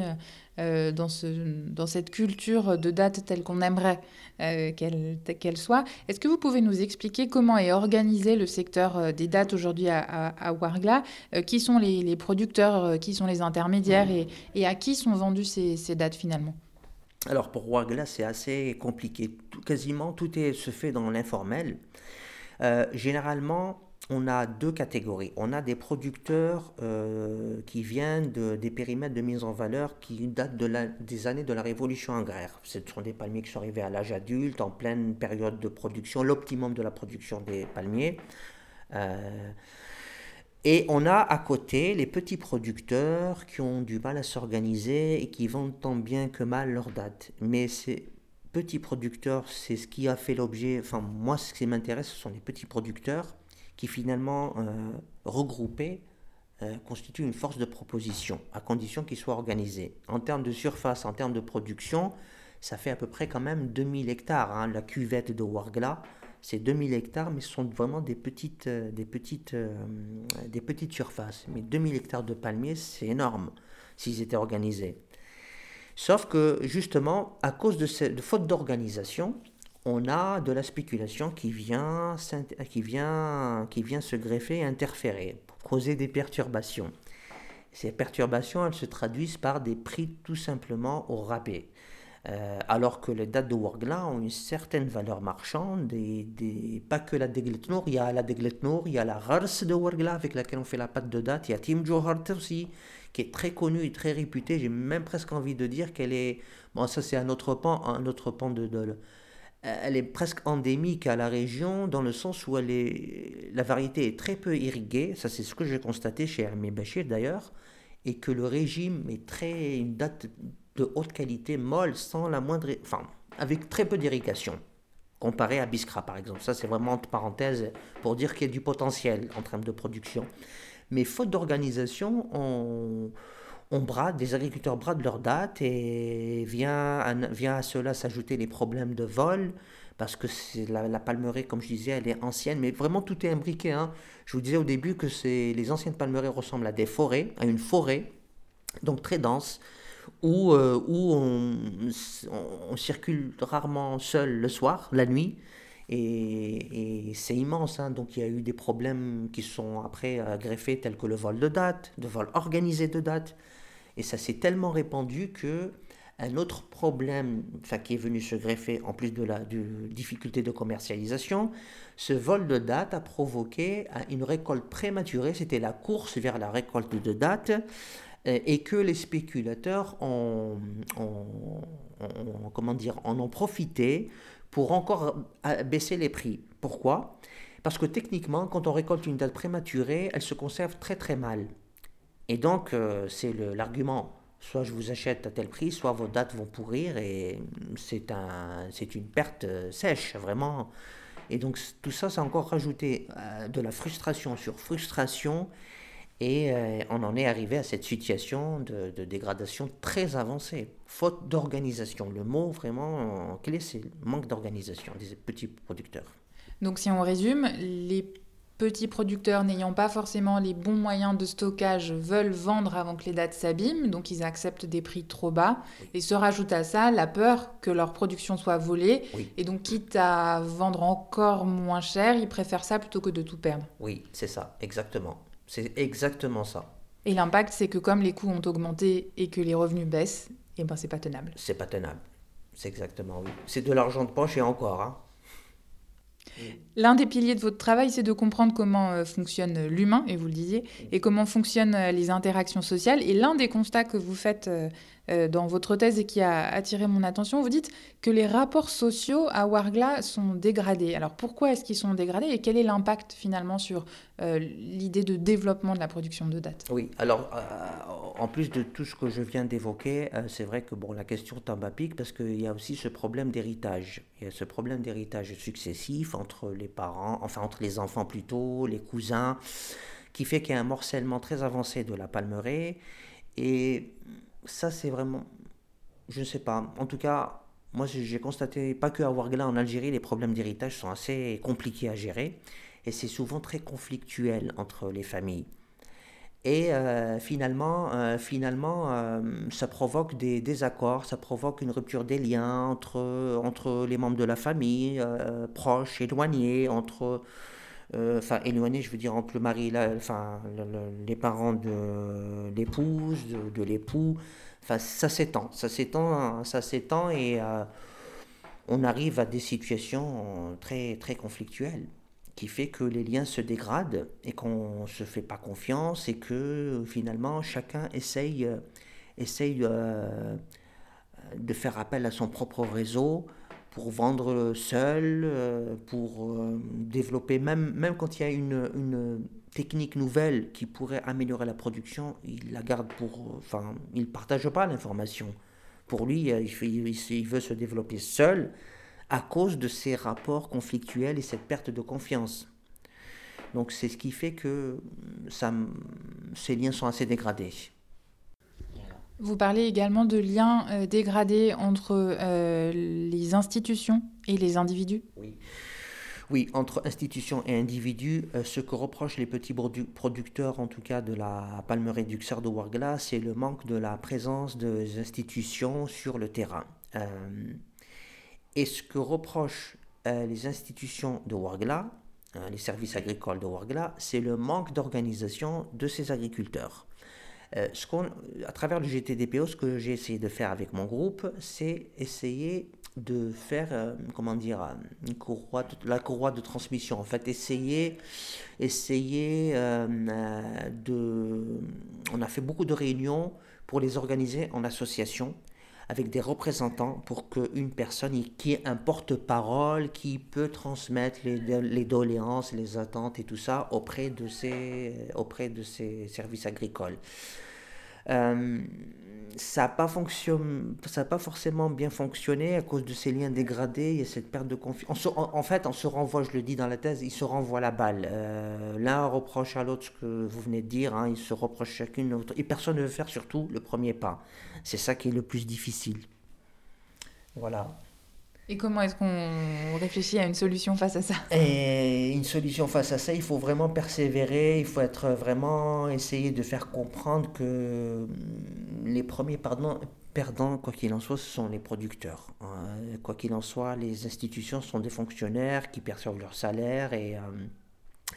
A: dans, ce, dans cette culture de date telle qu'on aimerait qu'elle soit. Est-ce que vous pouvez nous expliquer comment est organisé le secteur des dates aujourd'hui à, à, Wargla Qui sont les, producteurs, qui sont les intermédiaires et, et, à qui sont vendues ces, ces dates finalement?
B: Alors pour Wargla, c'est assez compliqué. quasiment tout est, se fait dans l'informel. Euh, généralement, on a deux catégories. On a des producteurs euh, qui viennent de, des périmètres de mise en valeur qui datent de des années de la révolution agraire. Ce sont des palmiers qui sont arrivés à l'âge adulte, en pleine période de production, l'optimum de la production des palmiers. Euh, et on a à côté les petits producteurs qui ont du mal à s'organiser et qui vendent tant bien que mal leurs dates. Mais ces petits producteurs, c'est ce qui a fait l'objet, enfin moi ce qui m'intéresse, ce sont les petits producteurs qui finalement euh, regroupés euh, constituent une force de proposition, à condition qu'ils soient organisés. En termes de surface, en termes de production, ça fait à peu près quand même 2000 hectares. Hein, la cuvette de Wargla, c'est 2000 hectares, mais ce sont vraiment des petites, euh, des petites, des petites surfaces. Mais 2000 hectares de palmiers, c'est énorme s'ils étaient organisés. Sauf que justement, à cause de, cette, faute d'organisation, on a de la spéculation qui vient, qui vient, qui vient se greffer et interférer, causer des perturbations. Ces perturbations, elles se traduisent par des prix tout simplement au rabais. Euh, alors que les dates de Wargla ont une certaine valeur marchande, et pas que la Degletnour, il y a la Degletnour, il y a la Rars de Wargla avec laquelle on fait la pâte de date, il y a Tim Johart aussi, qui est très connue et très réputée, j'ai même presque envie de dire qu'elle est, bon ça c'est un autre pan, un autre pan de, de, elle est presque endémique à la région dans le sens où elle est, la variété est très peu irriguée, ça c'est ce que j'ai constaté chez Hermé Bachir d'ailleurs, et que le régime est très, une date de haute qualité, molle, sans la moindre, enfin, avec très peu d'irrigation, comparé à Biskra par exemple. Ça, c'est vraiment entre parenthèses pour dire qu'il y a du potentiel en termes de production. Mais faute d'organisation, on, on brade, des agriculteurs bradent leurs dates et vient, vient à cela s'ajouter les problèmes de vol, parce que la, la, palmeraie, comme je disais, elle est ancienne, mais vraiment tout est imbriqué. Hein. Je vous disais au début que les anciennes palmeraies ressemblent à des forêts, à une forêt, donc très dense, où, euh, où on, circule rarement seul le soir, la nuit. Et, c'est immense. Hein. Donc il y a eu des problèmes qui sont après greffés, tels que le vol de date, le vol organisé de date. Et ça s'est tellement répandu que un autre problème qui est venu se greffer, en plus de la difficulté de commercialisation, ce vol de date a provoqué une récolte prématurée. C'était la course vers la récolte de date. Euh, et que les spéculateurs ont, comment dire, en ont profité pour encore euh, baisser les prix. Pourquoi? Parce que techniquement, quand on récolte une date prématurée, elle se conserve très très mal. Et donc, euh, c'est l'argument. Soit je vous achète à tel prix, soit vos dates vont pourrir et c'est un, une perte sèche, vraiment. Et donc tout ça, ça a encore rajouté de la frustration sur frustration et euh, on en est arrivé à cette situation de, dégradation très avancée, faute d'organisation. Le mot vraiment clé, c'est manque d'organisation des petits producteurs.
A: Donc si on résume, les petits producteurs n'ayant pas forcément les bons moyens de stockage veulent vendre avant que les dates s'abîment, donc ils acceptent des prix trop bas. Et se rajoute à ça la peur que leur production soit volée. Et donc quitte à vendre encore moins cher, ils préfèrent ça plutôt que de tout perdre.
B: Oui, c'est ça, exactement. C'est exactement ça.
A: Et l'impact, c'est que comme les coûts ont augmenté et que les revenus baissent, eh ben c'est pas tenable.
B: C'est pas tenable. C'est exactement oui. C'est de l'argent de poche et encore. Hein.
A: L'un des piliers de votre travail, c'est de comprendre comment euh, fonctionne l'humain, et vous le disiez, et comment fonctionnent euh, les interactions sociales. Et l'un des constats que vous faites euh, dans votre thèse et qui a attiré mon attention. Vous dites que les rapports sociaux à Wargla sont dégradés. Alors pourquoi est-ce qu'ils sont dégradés et quel est l'impact finalement sur euh, l'idée de développement de la production de date
B: Oui, alors euh, en plus de tout ce que je viens d'évoquer, c'est vrai que bon, la question tombe à pic parce qu'il y a aussi ce problème d'héritage. Il y a ce problème d'héritage successif entre les parents, enfin entre les enfants plutôt, les cousins, qui fait qu'il y a un morcellement très avancé de la palmeraie. Et ça, c'est vraiment. Je ne sais pas. En tout cas, moi, j'ai constaté, pas que à Ouargla, en Algérie, les problèmes d'héritage sont assez compliqués à gérer. Et c'est souvent très conflictuel entre les familles. Et euh, finalement, euh, finalement euh, ça provoque des désaccords, ça provoque une rupture des liens entre, entre les membres de la famille, proches, éloignés, entre, enfin éloignés, je veux dire entre le mari, la, enfin les parents de l'épouse, de, l'époux. Enfin, ça s'étend, ça s'étend, ça s'étend et on arrive à des situations très très conflictuelles qui fait que les liens se dégradent et qu'on ne se fait pas confiance et que finalement chacun essaye, euh, essaye euh, de faire appel à son propre réseau pour vendre seul, euh, pour développer, même, même quand il y a une, une, technique nouvelle qui pourrait améliorer la production, il la garde pour... Enfin, il ne partage pas l'information. Pour lui, il veut se développer seul à cause de ces rapports conflictuels et cette perte de confiance. Donc c'est ce qui fait que ça, ces liens sont assez dégradés.
A: Vous parlez également de liens euh, dégradés entre euh, les institutions et les individus
B: Oui. Oui, entre institutions et individus, euh, ce que reprochent les petits producteurs, en tout cas de la palmeraie du de Wargla, c'est le manque de la présence des institutions sur le terrain. Et ce que reprochent les institutions de Wargla, les services agricoles de Wargla, c'est le manque d'organisation de ces agriculteurs. Euh, ce à travers le GTDPO, ce que j'ai essayé de faire avec mon groupe, c'est essayer de faire, euh, comment dire, une courroie la courroie de transmission. En fait, essayer, essayer de... On a fait beaucoup de réunions pour les organiser en association avec des représentants pour qu'une personne qui ait un porte-parole qui peut transmettre les, doléances, les attentes et tout ça auprès de auprès de ces services agricoles. Euh, ça n'a pas, pas forcément bien fonctionné à cause de ces liens dégradés, il y a cette perte de confiance. En, fait, on se renvoie, je le dis dans la thèse, ils se renvoient la balle. Euh, l'un reproche à l'autre ce que vous venez de dire, hein, ils se reprochent chacune et personne ne veut faire surtout le premier pas. C'est ça qui est le plus difficile. Voilà.
A: Et comment est-ce qu'on réfléchit à une solution face à ça
B: Et une solution face à ça, il faut vraiment persévérer, il faut être vraiment essayer de faire comprendre que les premiers pardon, perdants, quoi qu'il en soit, ce sont les producteurs. Hein. Quoi qu'il en soit, les institutions sont des fonctionnaires qui perçoivent leur salaire et, euh,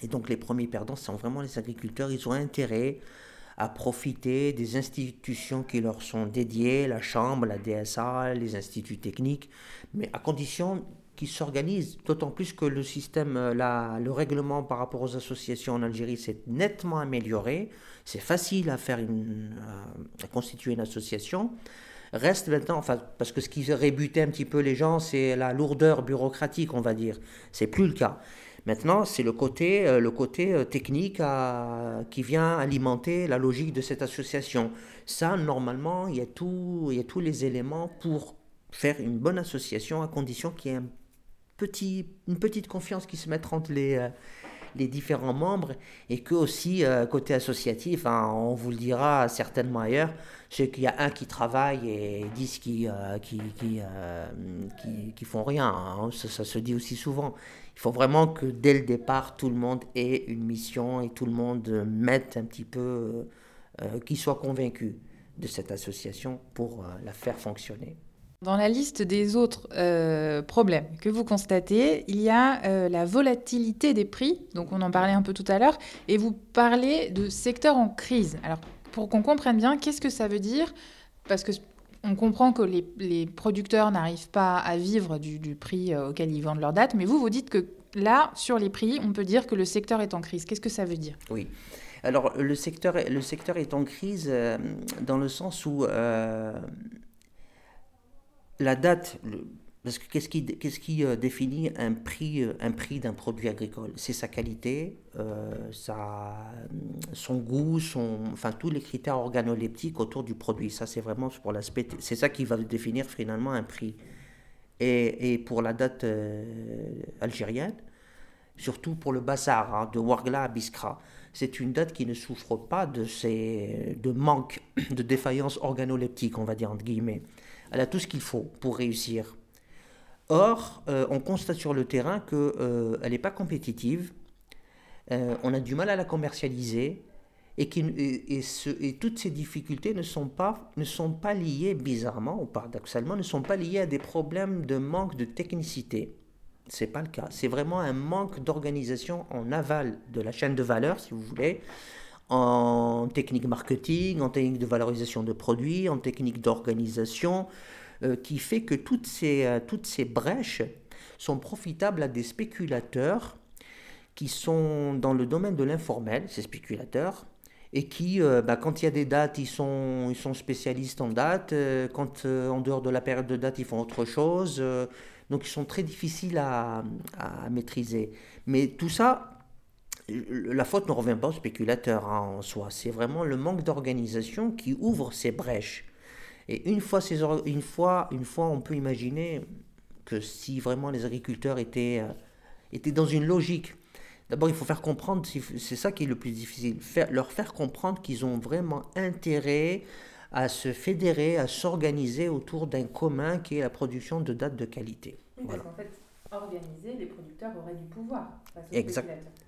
B: et donc les premiers perdants sont vraiment les agriculteurs. Ils ont intérêt à profiter des institutions qui leur sont dédiées, la Chambre, la DSA, les instituts techniques, mais à condition qu'ils s'organisent, d'autant plus que le système, euh, le règlement par rapport aux associations en Algérie s'est nettement amélioré. C'est facile à faire une, euh, à constituer une association. Reste maintenant, enfin, parce que ce qui rébutait un petit peu les gens, c'est la lourdeur bureaucratique, on va dire. C'est plus le cas. Maintenant, c'est le côté, euh, le côté euh, technique qui vient alimenter la logique de cette association. Ça, normalement, il y a, tout, il y a tous les éléments pour faire une bonne association à condition qu'il y ait une petite confiance qui se mette entre les, euh, les différents membres et que aussi côté associatif, hein, on vous le dira certainement ailleurs, c'est qu'il y a un qui travaille et dix qui, qui, qui, qui, font rien. Hein. ça, se dit aussi souvent. Il faut vraiment que dès le départ, tout le monde ait une mission et tout le monde mette un petit peu, euh, euh qu'il soit convaincu de cette association pour euh, la faire fonctionner.
A: Dans la liste des autres problèmes que vous constatez, il y a la volatilité des prix, donc on en parlait un peu tout à l'heure, et vous parlez de secteur en crise. Alors pour qu'on comprenne bien, qu'est-ce que ça veut dire? Parce que on comprend que les, producteurs n'arrivent pas à vivre du, prix euh, auquel ils vendent leurs dates, mais vous, vous dites que là, sur les prix, on peut dire que le secteur est en crise. Qu'est-ce que ça veut dire?
B: Oui. Alors, le secteur, est en crise euh, dans le sens où euh, la date, parce que qu'est-ce qui, qu'est-ce qui euh, définit un prix, euh, un prix d'un produit agricole? C'est sa qualité, euh, son goût, son, enfin tous les critères organoleptiques autour du produit. Ça, c'est vraiment pour l'aspect, c'est ça qui va définir finalement un prix. Et, et pour la date algérienne, surtout pour le bazar hein, de Wargla à Biskra, c'est une date qui ne souffre pas de ces, de manque, de défaillance organoleptique, on va dire entre guillemets. Elle a tout ce qu'il faut pour réussir. Or, euh, on constate sur le terrain qu'elle euh, n'est pas compétitive, euh, on a du mal à la commercialiser et, toutes ces difficultés ne sont, pas, liées, bizarrement ou paradoxalement, ne sont pas liées à des problèmes de manque de technicité. Ce n'est pas le cas. C'est vraiment un manque d'organisation en aval de la chaîne de valeur, si vous voulez, en technique marketing, en technique de valorisation de produits, en technique d'organisation, qui fait que toutes ces, euh, toutes ces brèches sont profitables à des spéculateurs qui sont dans le domaine de l'informel, ces spéculateurs, et qui, euh, bah, quand il y a des dates, ils sont, ils sont spécialistes en dates, quand en dehors de la période de date, ils font autre chose, donc ils sont très difficiles à, à maîtriser. Mais tout ça, la faute ne revient pas aux spéculateurs hein, en soi, c'est vraiment le manque d'organisation qui ouvre ces brèches. Et une fois, ces, une, fois, une fois, on peut imaginer que si vraiment les agriculteurs étaient, euh, étaient dans une logique, d'abord il faut faire comprendre, c'est ça qui est le plus difficile, faire, leur faire comprendre qu'ils ont vraiment intérêt à se fédérer, à s'organiser autour d'un commun qui est la production de dates de qualité.
A: voilà. fait, organiser, les producteurs auraient du pouvoir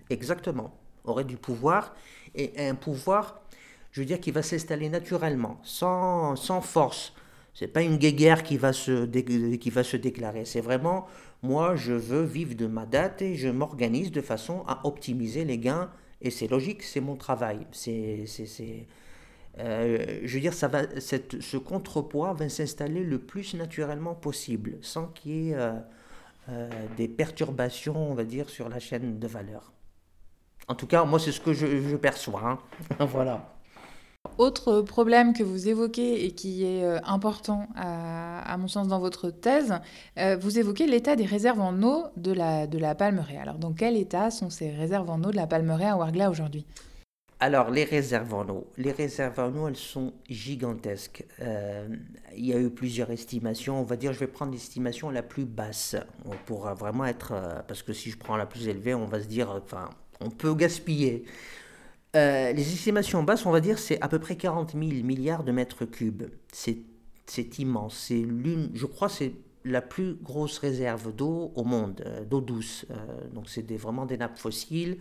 B: Exactement, auraient du pouvoir et un pouvoir, je veux dire, qui va s'installer naturellement, sans, sans force. C'est pas une guéguerre qui va se, qui va se déclarer. C'est vraiment, moi, je veux vivre de ma date et je m'organise de façon à optimiser les gains. Et c'est logique, c'est mon travail. C'est, euh, je veux dire, ça va, cette, ce contrepoids va s'installer le plus naturellement possible, sans qu'il y ait euh, euh, des perturbations, on va dire, sur la chaîne de valeur. En tout cas, moi, c'est ce que je, perçois. Hein. *laughs* voilà.
A: Autre problème que vous évoquez et qui est euh, important à, mon sens dans votre thèse, euh, vous évoquez l'état des réserves en eau de la, de la palmeraie. Alors dans quel état sont ces réserves en eau de la palmeraie à Wargla aujourd'hui?
B: Alors, les réserves en eau. Les réserves en eau, elles sont gigantesques. Euh, il y a eu plusieurs estimations. On va dire, je vais prendre l'estimation la plus basse pour vraiment être. Parce que si je prends la plus élevée, on va se dire. Enfin, on peut gaspiller. Euh, les estimations basses, on va dire, c'est à peu près 40 000 milliards de mètres cubes. C'est immense. C'est l'une, je crois, c'est la plus grosse réserve d'eau au monde, d'eau douce. donc, c'est vraiment des nappes fossiles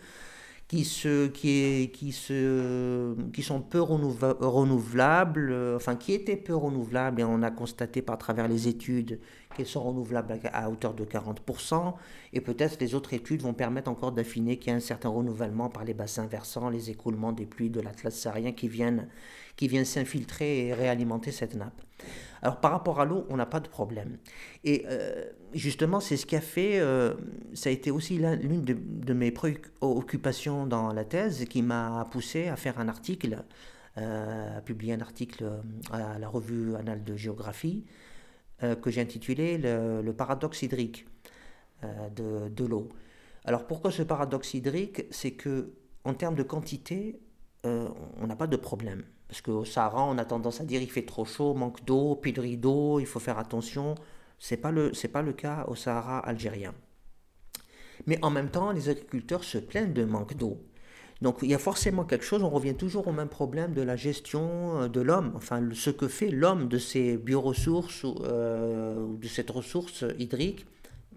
B: qui, se, qui, est, qui, se, qui sont peu renouvelables, euh, enfin qui étaient peu renouvelables, et on a constaté par travers les études qu'elles sont renouvelables à, hauteur de 40%, et peut-être les autres études vont permettre encore d'affiner qu'il y a un certain renouvellement par les bassins versants, les écoulements des pluies de l'Atlas saharien qui viennent, qui viennent s'infiltrer et réalimenter cette nappe. Alors par rapport à l'eau, on n'a pas de problème. Et euh, justement, c'est ce qui a fait, euh, ça a été aussi l'une de, mes préoccupations dans la thèse qui m'a poussé à faire un article, euh, à publier un article à la revue Annales de géographie que j'ai intitulé le, paradoxe hydrique de, de l'eau. Alors pourquoi ce paradoxe hydrique? C'est que en termes de quantité, on n'a pas de problème. Parce qu'au Sahara, on a tendance à dire il fait trop chaud, manque d'eau, pénurie d'eau, il faut faire attention. Ce n'est pas, le, pas le cas au Sahara algérien. Mais en même temps, les agriculteurs se plaignent de manque d'eau. Donc il y a forcément quelque chose, on revient toujours au même problème de la gestion euh, de l'homme, enfin ce que fait l'homme de ces bioressources euh, ou de cette ressource hydrique,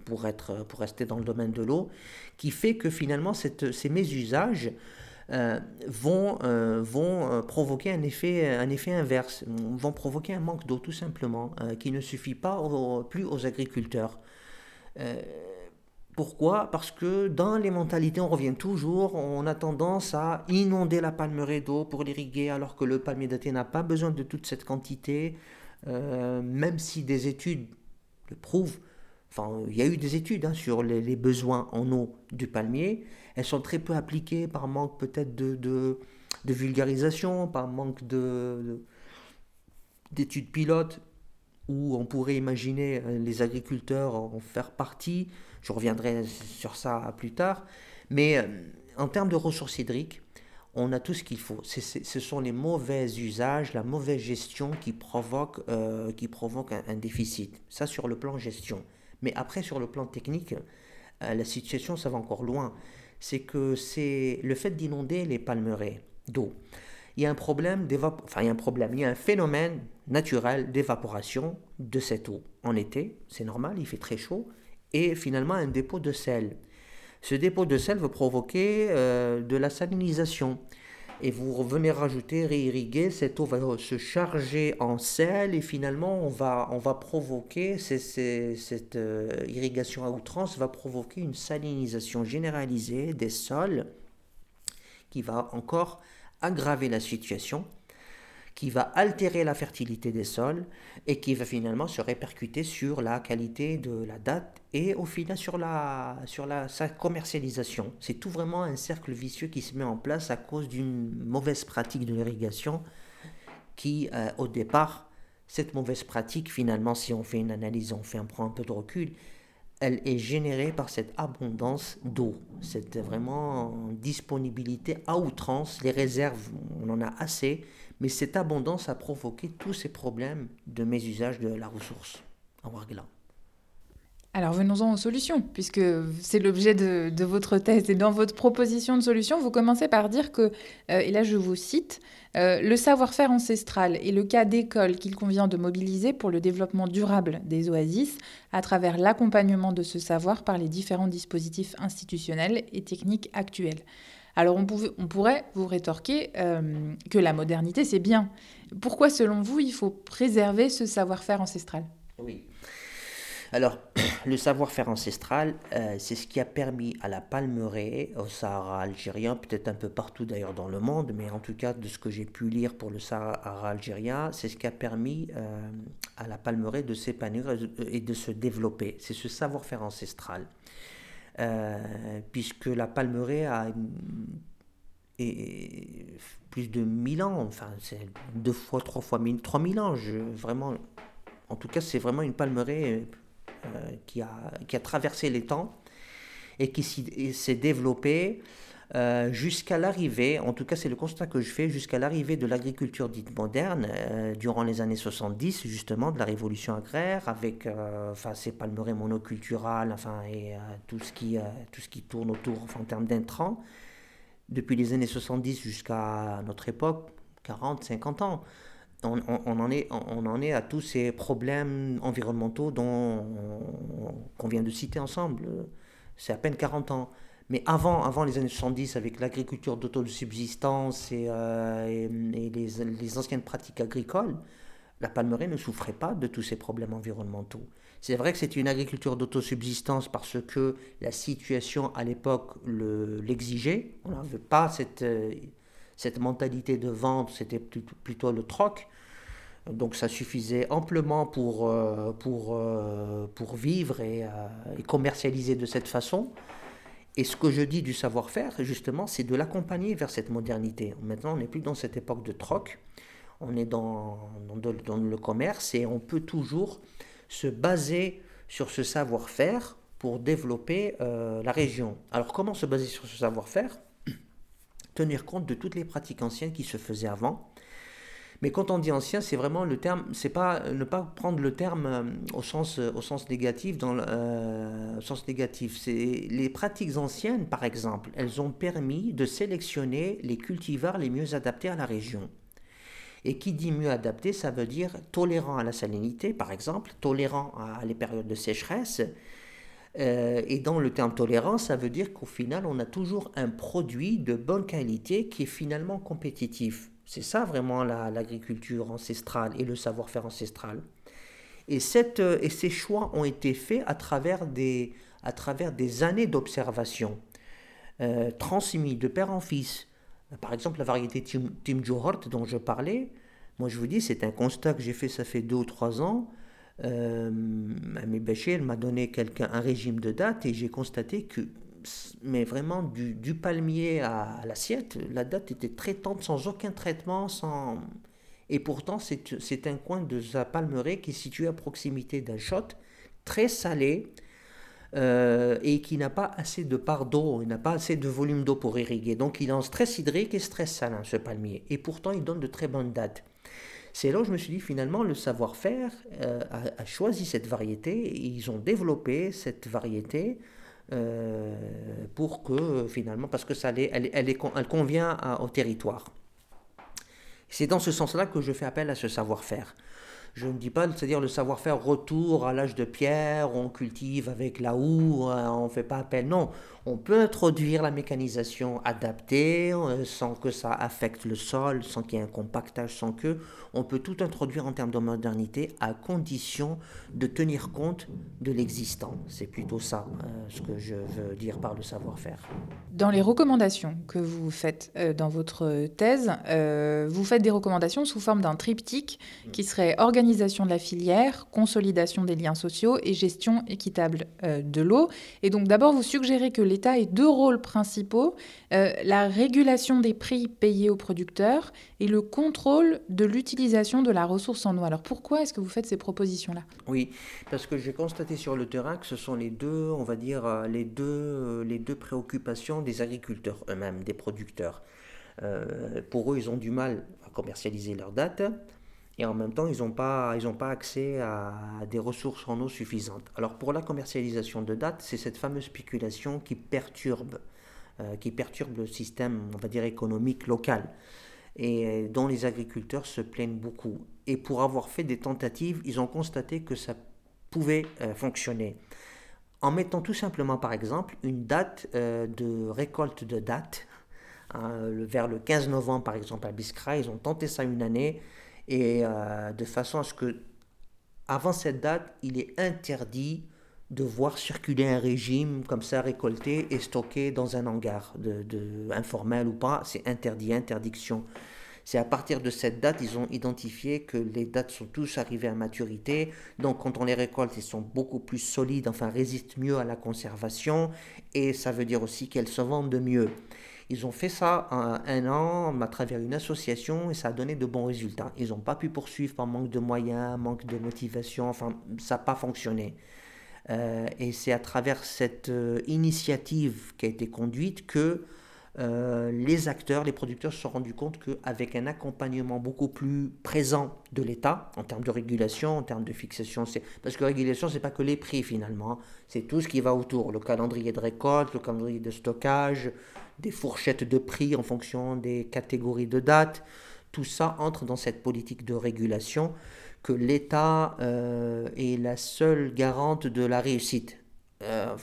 B: pour, être, pour rester dans le domaine de l'eau, qui fait que finalement cette, ces mésusages euh, vont, euh, vont euh, provoquer un effet, un effet inverse, vont provoquer un manque d'eau tout simplement, qui ne suffit pas plus aux agriculteurs. Pourquoi? Parce que dans les mentalités, on revient toujours, on a tendance à inonder la palmeraie d'eau pour l'irriguer, alors que le palmier daté n'a pas besoin de toute cette quantité, même si des études le prouvent. Enfin, il y a eu des études hein, sur les, besoins en eau du palmier, elles sont très peu appliquées par manque peut-être de, de, vulgarisation, par manque de, d'études pilotes, où on pourrait imaginer euh, les agriculteurs en faire partie. Je reviendrai sur ça plus tard. Mais euh, en termes de ressources hydriques, on a tout ce qu'il faut. ce sont les mauvais usages, la mauvaise gestion qui provoque, euh, qui provoque un, déficit. Ça sur le plan gestion. Mais après, sur le plan technique, la situation, ça va encore loin c'est que c'est le fait d'inonder les palmeraies d'eau. Il y a un problème enfin il y a un problème, il y a un phénomène naturel d'évaporation de cette eau. En été, c'est normal, il fait très chaud, et finalement un dépôt de sel. Ce dépôt de sel va provoquer euh, de la salinisation. Et vous revenez rajouter, réirriguer, cette eau va se charger en sel et finalement on va, on va provoquer, cette euh, irrigation à outrance va provoquer une salinisation généralisée des sols qui va encore aggraver la situation qui va altérer la fertilité des sols et qui va finalement se répercuter sur la qualité de la date et au final sur, la, sur la, sa commercialisation. C'est tout vraiment un cercle vicieux qui se met en place à cause d'une mauvaise pratique de l'irrigation qui, euh, au départ, cette mauvaise pratique, finalement, si on fait une analyse, on, fait, on prend un peu de recul, elle est générée par cette abondance d'eau, cette vraiment disponibilité à outrance. Les réserves, on en a assez, mais cette abondance a provoqué tous ces problèmes de mésusage de la ressource en Wargla.
A: Alors venons-en aux solutions, puisque c'est l'objet de, votre thèse. Et dans votre proposition de solution, vous commencez par dire que, euh, et là je vous cite, euh, le savoir-faire ancestral est le cas d'école qu'il convient de mobiliser pour le développement durable des oasis à travers l'accompagnement de ce savoir par les différents dispositifs institutionnels et techniques actuels. Alors on, on pourrait vous rétorquer euh, que la modernité c'est bien. Pourquoi selon vous il faut préserver ce savoir-faire ancestral?
B: Oui. Alors, *clears throat* le savoir-faire ancestral, euh, c'est ce qui a permis à la palmeraie, au Sahara algérien, peut-être un peu partout d'ailleurs dans le monde, mais en tout cas de ce que j'ai pu lire pour le Sahara algérien, c'est ce qui a permis euh, à la palmeraie de s'épanouir et de se développer. C'est ce savoir-faire ancestral. Euh, puisque la palmeraie a plus de 1000 ans, enfin c'est deux fois, trois fois, 3000 ans. Je, vraiment, en tout cas, c'est vraiment une palmeraie euh, qui, a, qui a traversé les temps et qui s'est développée euh, jusqu'à l'arrivée, en tout cas c'est le constat que je fais, jusqu'à l'arrivée de l'agriculture dite moderne, euh, durant les années 70 justement, de la révolution agraire, avec enfin, ces palmeraies monoculturales, enfin, et tout, ce qui, tout ce qui tourne autour en termes d'intrants, depuis les années 70 jusqu'à notre époque, 40, 50 ans on, en est, on, en est à tous ces problèmes environnementaux dont qu'on vient de citer ensemble. C'est à peine 40 ans. Mais avant, avant les années 70, avec l'agriculture d'autosubsistance et, euh, et, et les, anciennes pratiques agricoles, la palmeraie ne souffrait pas de tous ces problèmes environnementaux. C'est vrai que c'était une agriculture d'autosubsistance parce que la situation à l'époque l'exigeait. on n'avait pas cette, euh, cette mentalité de vente, c'était plutôt le troc. Donc ça suffisait amplement pour, euh, pour, pour vivre euh, et, commercialiser de cette façon. Et ce que je dis du savoir-faire, justement, c'est de l'accompagner vers cette modernité. Maintenant, on n'est plus dans cette époque de troc, on est dans, dans, le commerce et on peut toujours se baser sur ce savoir-faire pour développer la région. Alors comment se baser sur ce savoir-faire? Tenir compte de toutes les pratiques anciennes qui se faisaient avant. Mais quand on dit ancien, c'est vraiment le terme, c'est pas ne pas prendre le terme euh, au sens au sens négatif dans le euh, sens négatif. C'est les pratiques anciennes, par exemple, elles ont permis de sélectionner les cultivars les mieux adaptés à la région. Et qui dit mieux adapté, ça veut dire tolérant à la salinité, par exemple, tolérant à les périodes de sécheresse, euh, et dans le terme tolérance, ça veut dire qu'au final, on a toujours un produit de bonne qualité qui est finalement compétitif. C'est ça vraiment l'agriculture ancestrale et le savoir-faire ancestral. Et, cette, euh, et ces choix ont été faits à travers des, à travers des années d'observation, euh, transmis de père en fils. Par exemple, la variété Tim, Tim Johort dont je parlais, moi je vous dis, c'est un constat que j'ai fait, ça fait deux ou trois ans. Euh, Ami Bachir m'a donné quelqu'un un régime de date et j'ai constaté que, mais vraiment du, palmier à, l'assiette, la date était très tendre, sans aucun traitement, sans... Et pourtant, c'est un coin de sa palmeraie qui est situé à proximité d'un shot très salé euh, et qui n'a pas assez de part d'eau, il n'a pas assez de volume d'eau pour irriguer. Donc il est en stress hydrique et stress salin, ce palmier. Et pourtant, il donne de très bonnes dates. C'est là où je me suis dit finalement le savoir-faire euh, a, choisi cette variété et ils ont développé cette variété euh, pour que finalement, parce que ça elle, elle, elle convient au territoire. C'est dans ce sens-là que je fais appel à ce savoir-faire. Je ne dis pas, c'est-à-dire le savoir-faire retour à l'âge de pierre, on cultive avec la houe, hein, on ne fait pas appel. Non, on peut introduire la mécanisation adaptée euh, sans que ça affecte le sol, sans qu'il y ait un compactage, sans que. On peut tout introduire en termes de modernité à condition de tenir compte de l'existant. C'est plutôt ça euh, ce que je veux dire par le savoir-faire.
A: Dans les recommandations que vous faites euh, dans votre thèse, vous faites des recommandations sous forme d'un triptyque qui serait organisation de la filière, consolidation des liens sociaux et gestion équitable de l'eau. Et donc d'abord, vous suggérez que l'État ait deux rôles principaux, euh, la régulation des prix payés aux producteurs et le contrôle de l'utilisation de la ressource en eau. Alors pourquoi est-ce que vous faites ces propositions-là?
B: Oui, parce que j'ai constaté sur le terrain que ce sont les deux, on va dire, euh, les deux, euh, les deux préoccupations des agriculteurs eux-mêmes, des producteurs. pour eux, ils ont du mal à commercialiser leurs dates et en même temps, ils n'ont pas, pas accès à des ressources en eau suffisantes. Alors pour la commercialisation de date, c'est cette fameuse spéculation qui perturbe, euh, qui perturbe le système, on va dire, économique local, et dont les agriculteurs se plaignent beaucoup. Et pour avoir fait des tentatives, ils ont constaté que ça pouvait euh, fonctionner. En mettant tout simplement, par exemple, une date euh, de récolte de date, hein, vers le 15 novembre, par exemple, à Biskra, ils ont tenté ça une année et euh, de façon à ce que, avant cette date, il est interdit de voir circuler un régime comme ça récolté et stocké dans un hangar, de, informel ou pas, c'est interdit, interdiction. C'est à partir de cette date, ils ont identifié que les dates sont tous arrivées à maturité. Donc quand on les récolte, ils sont beaucoup plus solides, enfin résistent mieux à la conservation. Et ça veut dire aussi qu'elles se vendent mieux. Ils ont fait ça un, an à travers une association et ça a donné de bons résultats. Ils n'ont pas pu poursuivre par manque de moyens, manque de motivation, enfin ça n'a pas fonctionné. Euh, et c'est à travers cette euh, initiative qui a été conduite que euh, les acteurs, les producteurs se sont rendus compte qu'avec un accompagnement beaucoup plus présent de l'État, en termes de régulation, en termes de fixation, parce que régulation, ce n'est pas que les prix finalement, hein. c'est tout ce qui va autour, le calendrier de récolte, le calendrier de stockage, des fourchettes de prix en fonction des catégories de dates. Tout ça entre dans cette politique de régulation que l'État euh, est la seule garante de la réussite. Euh,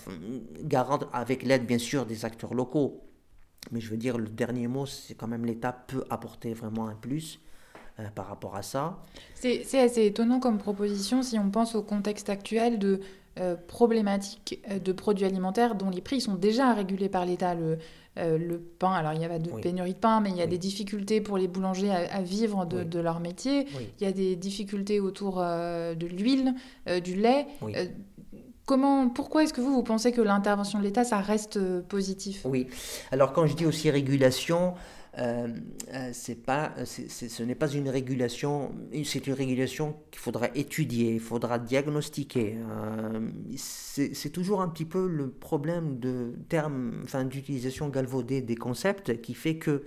B: garante avec l'aide bien sûr des acteurs locaux. Mais je veux dire, le dernier mot, c'est quand même l'État peut apporter vraiment un plus. Euh, par rapport à ça.
A: C'est assez étonnant comme proposition si on pense au contexte actuel de problématiques de produits alimentaires dont les prix sont déjà régulés par l'État. Le, euh, le pain, alors il y a de pénurie de pain, mais il y a des difficultés pour les boulangers à, vivre de, leur métier. Il y a des difficultés autour euh, de l'huile, euh, du lait. Comment, pourquoi est-ce que vous, vous pensez que l'intervention de l'État, ça reste positif?
B: Oui. Alors quand je dis aussi régulation, euh, euh, c'est pas, ce n'est pas une régulation, c'est une régulation qu'il faudra étudier, il faudra diagnostiquer. Euh, c'est toujours un petit peu le problème de termes, enfin d'utilisation galvaudée des concepts qui fait que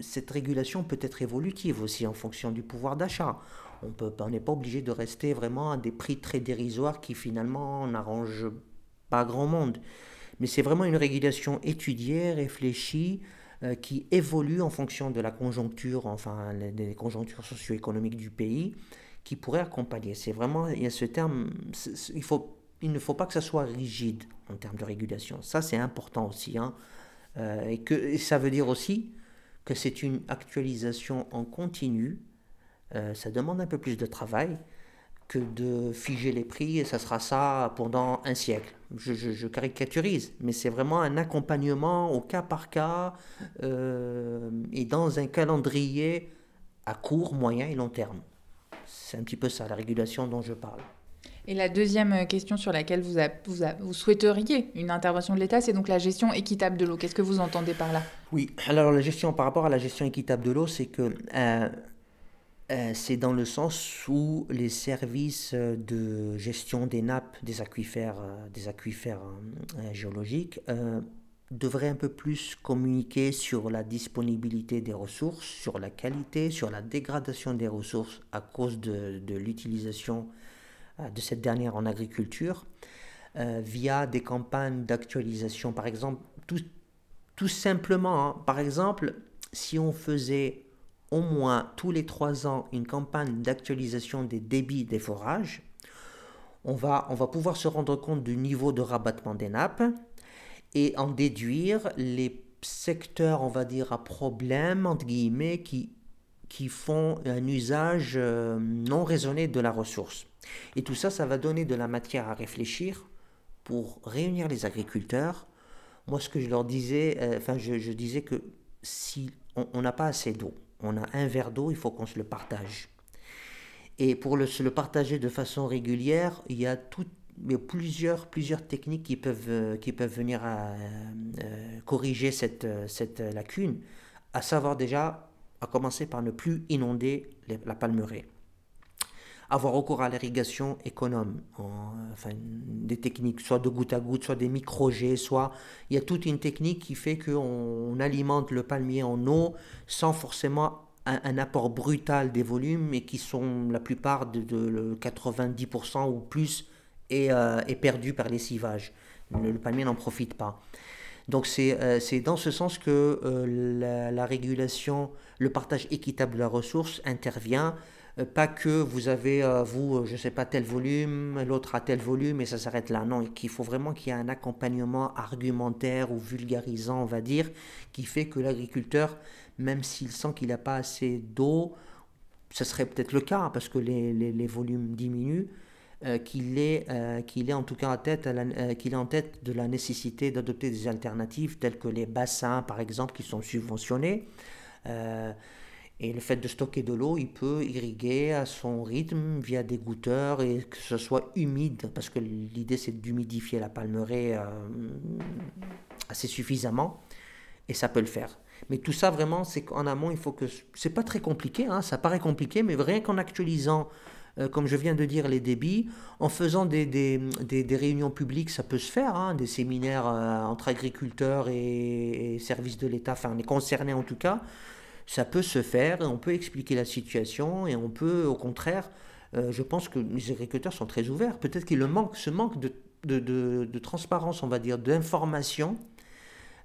B: cette régulation peut être évolutive aussi en fonction du pouvoir d'achat. On n'est pas obligé de rester vraiment à des prix très dérisoires qui finalement n'arrangent pas grand monde mais c'est vraiment une régulation étudiée, réfléchie, euh, qui évolue en fonction de la conjoncture, enfin des conjonctures socio-économiques du pays, qui pourrait accompagner. C'est vraiment, il y a ce terme, il, faut, il ne faut pas que ça soit rigide en termes de régulation. Ça, c'est important aussi. Hein. Euh, et, que, ça veut dire aussi que c'est une actualisation en continu. Euh, ça demande un peu plus de travail, que de figer les prix et ça sera ça pendant un siècle. Je, caricaturise, mais c'est vraiment un accompagnement au cas par cas euh, et dans un calendrier à court, moyen et long terme. C'est un petit peu ça, la régulation dont je parle.
A: Et la deuxième question sur laquelle vous, vous, vous souhaiteriez une intervention de l'État, c'est donc la gestion équitable de l'eau. Qu'est-ce que vous entendez par là?
B: Oui, alors la gestion par rapport à la gestion équitable de l'eau, c'est que euh, euh, c'est dans le sens où les services de gestion des nappes, des aquifères, euh, des aquifères euh, géologiques devraient un peu plus communiquer sur la disponibilité des ressources, sur la qualité, sur la dégradation des ressources à cause de, l'utilisation de cette dernière en agriculture, via des campagnes d'actualisation, par exemple, tout, simplement, hein. par exemple, si on faisait au moins tous les trois ans une campagne d'actualisation des débits des forages. On va, on va pouvoir se rendre compte du niveau de rabattement des nappes et en déduire les secteurs, on va dire, à problème, entre guillemets, qui, qui font un usage euh, non raisonné de la ressource. Et tout ça, ça va donner de la matière à réfléchir pour réunir les agriculteurs. Moi, ce que je leur disais, euh, enfin, je, disais que si on n'a pas assez d'eau, on a un verre d'eau, il faut qu'on se le partage. Et pour le, se le partager de façon régulière, il y a tout, plusieurs, plusieurs techniques qui peuvent, euh, qui peuvent venir à, euh, corriger cette, cette lacune, à savoir déjà, à commencer par ne plus inonder la palmeraie avoir recours à l'irrigation économe, enfin, des techniques, soit de goutte à goutte, soit des micro-jets, soit il y a toute une technique qui fait qu'on alimente le palmier en eau sans forcément un, apport brutal des volumes, mais qui sont la plupart de, 90% ou plus est, euh, est, perdu par les civages. Le, palmier n'en profite pas. Donc c'est euh, dans ce sens que euh, la, la, régulation, le partage équitable de la ressource intervient pas que vous avez, euh, vous, euh, je ne sais pas, tel volume, l'autre a tel volume et ça s'arrête là. Non, qu'il faut vraiment qu'il y ait un accompagnement argumentaire ou vulgarisant, on va dire, qui fait que l'agriculteur, même s'il sent qu'il n'a pas assez d'eau, ce serait peut-être le cas parce que les, les, volumes diminuent, qu'il est en tout cas en tête, qu'il est en tête de la nécessité d'adopter des alternatives telles que les bassins, par exemple, qui sont subventionnés. Et le fait de stocker de l'eau, il peut irriguer à son rythme via des goutteurs et que ce soit humide, parce que l'idée c'est d'humidifier la palmeraie euh, assez suffisamment, et ça peut le faire. Mais tout ça vraiment, c'est qu'en amont, il faut que... C'est pas très compliqué, hein, ça paraît compliqué, mais rien qu'en actualisant, euh, comme je viens de dire, les débits, en faisant des, des, des, réunions publiques, ça peut se faire, hein, des séminaires euh, entre agriculteurs et, et services de l'État, enfin les concernés en tout cas, ça peut se faire, on peut expliquer la situation, et on peut, au contraire, euh, je pense que les agriculteurs sont très ouverts. Peut-être qu'il manque, ce manque de, de, de, transparence, on va dire, d'information,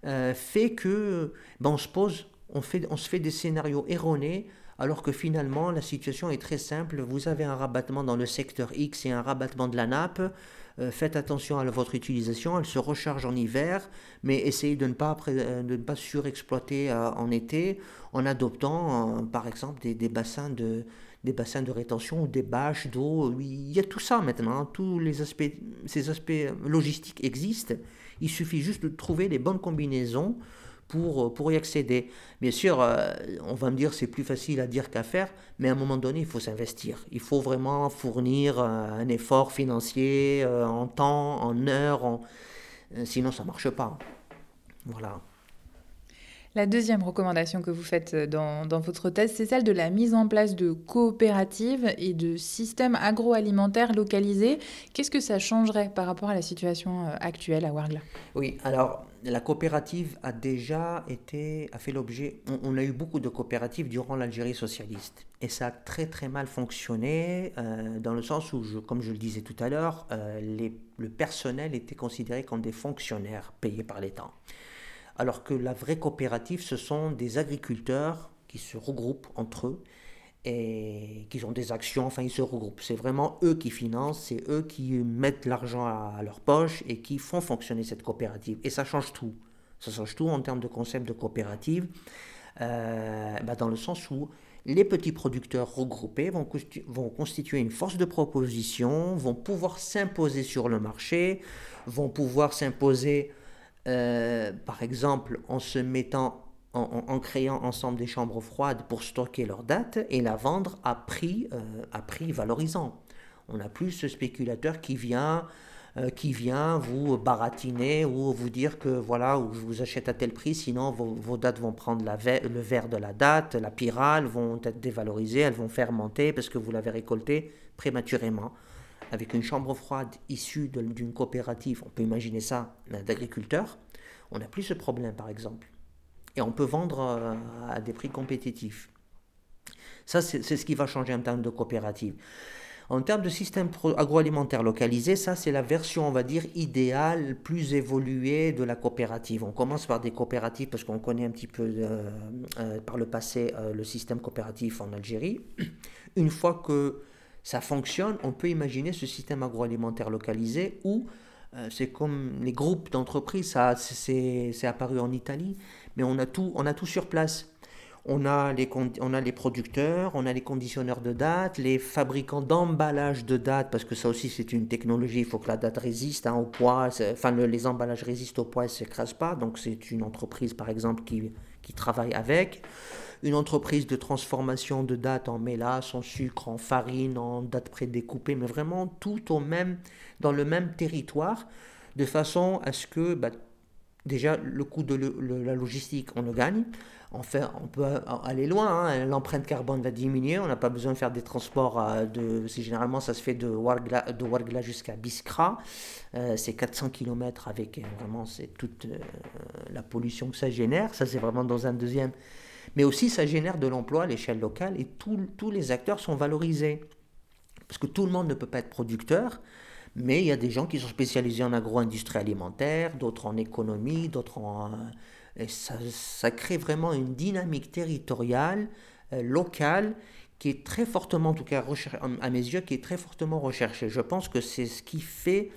B: euh, fait que ben, on se pose, on, fait, on se fait des scénarios erronés, alors que finalement la situation est très simple. Vous avez un rabattement dans le secteur X et un rabattement de la nappe. Euh, faites attention à votre utilisation, elle se recharge en hiver, mais essayez de ne pas, euh, ne pas surexploiter euh, en été en adoptant par exemple des, des, bassins de, des bassins de rétention ou des bâches d'eau. Il y a tout ça maintenant, hein. tous les aspects, ces aspects logistiques existent. Il suffit juste de trouver les bonnes combinaisons pour, euh, pour y accéder. Bien sûr, euh, on va me dire c'est plus facile à dire qu'à faire, mais à un moment donné, il faut s'investir. Il faut vraiment fournir euh, un effort financier en temps, en heures, en... sinon ça ne marche pas. Voilà.
A: La deuxième recommandation que vous faites dans, dans votre thèse, c'est celle de la mise en place de coopératives et de systèmes agroalimentaires localisés. Qu'est-ce que ça changerait par rapport à la situation actuelle à Wargla?
B: Oui, alors la coopérative a déjà été, a fait l'objet, on, a eu beaucoup de coopératives durant l'Algérie socialiste. Et ça a très très mal fonctionné, euh, dans le sens où, comme je le disais tout à l'heure, euh, le personnel était considéré comme des fonctionnaires payés par l'État. Alors que la vraie coopérative, ce sont des agriculteurs qui se regroupent entre eux et qui ont des actions, enfin ils se regroupent. C'est vraiment eux qui financent, c'est eux qui mettent l'argent à, leur poche et qui font fonctionner cette coopérative. Et ça change tout. Ça change tout en termes de concept de coopérative, euh, bah, dans le sens où les petits producteurs regroupés vont, vont, constituer une force de proposition, vont pouvoir s'imposer sur le marché, vont pouvoir s'imposer, euh, par exemple, en se mettant en, créant ensemble des chambres froides pour stocker leurs dates et la vendre à prix, euh, à prix valorisant. On n'a plus ce spéculateur qui vient, euh, qui vient vous baratiner ou vous dire que voilà, je vous achète à tel prix, sinon vos, dates vont prendre la le verre de la date, la pyrale, vont être dévalorisées, elles vont fermenter parce que vous l'avez récolté prématurément. Avec une chambre froide issue d'une coopérative, on peut imaginer ça, d'agriculteurs, on n'a plus ce problème par exemple et on peut vendre euh, à des prix compétitifs. Ça, c'est ce qui va changer en termes de coopérative. En termes de système agroalimentaire localisé, ça c'est la version, on va dire, idéale, plus évoluée de la coopérative. On commence par des coopératives parce qu'on connaît un petit peu euh, euh, par le passé le système coopératif en Algérie. Une fois que ça fonctionne, on peut imaginer ce système agroalimentaire localisé où c'est comme les groupes d'entreprises, ça c'est apparu en Italie, mais on a tout, on a tout sur place. On a, les, on a les producteurs, on a les conditionneurs de date, les fabricants d'emballage de date, parce que ça aussi c'est une technologie, il faut que la date résiste hein, au poids, enfin les emballages résistent au poids et ne s'écrasent pas, donc c'est une entreprise par exemple qui, qui travaille avec. Une entreprise de transformation de date en mélasse, en sucre, en farine, en date prédécoupée, mais vraiment tout au même, dans le même territoire, de façon à ce que bah, déjà le coût de la logistique, on le gagne. Fait, on peut aller loin, hein. l'empreinte carbone va diminuer, on n'a pas besoin de faire des transports, euh, de, généralement ça se fait de Wargla, de Wargla jusqu'à Biskra, euh, c'est 400 km avec euh, vraiment c'est toute la pollution que ça génère, ça c'est vraiment dans un deuxième, mais aussi ça génère de l'emploi à l'échelle locale et tous les acteurs sont valorisés, parce que tout le monde ne peut pas être producteur, mais il y a des gens qui sont spécialisés en agro-industrie alimentaire, d'autres en économie, d'autres en et ça, crée vraiment une dynamique territoriale, euh, locale, qui est très fortement, en tout cas à mes yeux, qui est très fortement recherchée. Je pense que c'est ce qui fait,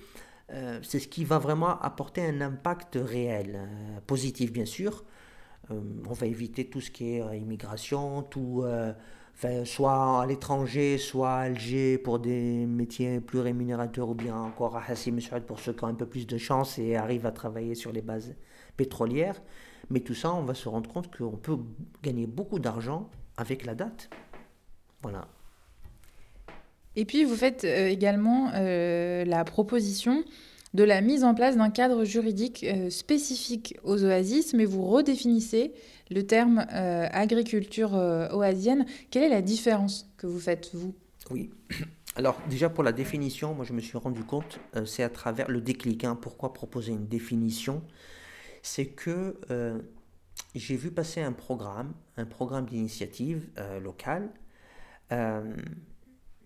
B: euh, c'est ce qui va vraiment apporter un impact réel, euh, positif bien sûr. on va éviter tout ce qui est immigration, tout, soit à l'étranger, soit à Alger pour des métiers plus rémunérateurs, ou bien encore à Hassim Saoud pour ceux qui ont un peu plus de chance et arrivent à travailler sur les bases pétrolières. Mais tout ça, on va se rendre compte qu'on peut gagner beaucoup d'argent avec la date. Voilà.
A: Et puis, vous faites euh, également euh, la proposition de la mise en place d'un cadre juridique euh, spécifique aux oasis, mais vous redéfinissez le terme agriculture oasienne. Quelle est la différence que vous faites, vous?
B: Oui. *coughs* Alors déjà pour la définition, moi je me suis rendu compte, c'est à travers le déclic. Hein. pourquoi proposer une définition? C'est que euh, j'ai vu passer un programme, un programme d'initiative euh, locale.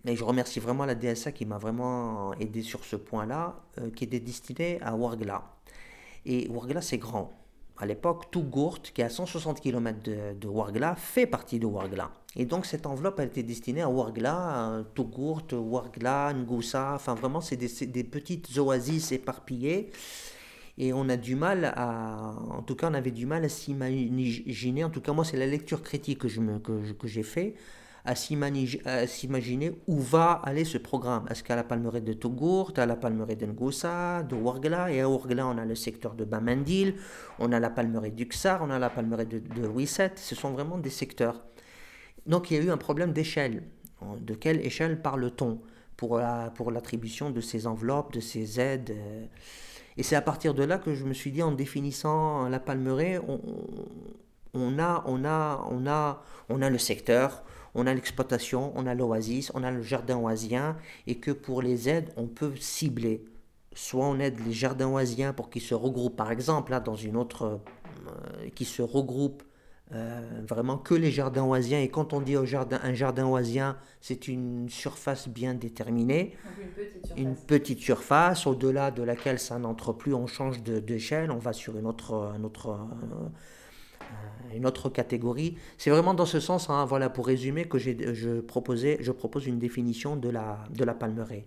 B: Euh, et je remercie vraiment la DSA qui m'a vraiment aidé sur ce point-là, qui était destiné à Ouargla. Et Ouargla, c'est grand. À l'époque, Tougourt, qui est à 160 km de, de Ouargla, fait partie de Ouargla. Et donc cette enveloppe, elle était destinée à Ouargla, Tougourt, Ouargla, Ngoussa, enfin vraiment, c'est des, petites oasis éparpillées et on a du mal à, en tout cas on avait du mal à s'imaginer, en tout cas moi c'est la lecture critique que, que j'ai fait, à s'imaginer où va aller ce programme. Est-ce qu'à la Palmeraie de Togourt, à la Palmeraie de Ngoussa, de Ouargla, et à Ouargla on a le secteur de Bamandil, on a la Palmeraie d'Uxar, on a la Palmeraie de, de Wisset, ce sont vraiment des secteurs. Donc il y a eu un problème d'échelle. De quelle échelle parle-t-on pour l'attribution la, pour de ces enveloppes, de ces aides euh, et c'est à partir de là que je me suis dit, en définissant la palmeraie, on, a, on, a, on, a, on a le secteur, on a l'exploitation, on a l'oasis, on a le jardin oisien, et que pour les aides, on peut cibler. Soit on aide les jardins oisiens pour qu'ils se regroupent, par exemple, là, dans une autre, euh, qui se regroupent euh, vraiment que les jardins oisiens. Et quand on dit au jardin, un jardin oisien, c'est une surface bien déterminée. une petite surface. au-delà de laquelle ça n'entre plus, on change d'échelle, on va sur une autre, un autre, euh, une autre catégorie. C'est vraiment dans ce sens, hein, voilà, pour résumer, que je, proposais, je propose une définition de la, de la palmeraie.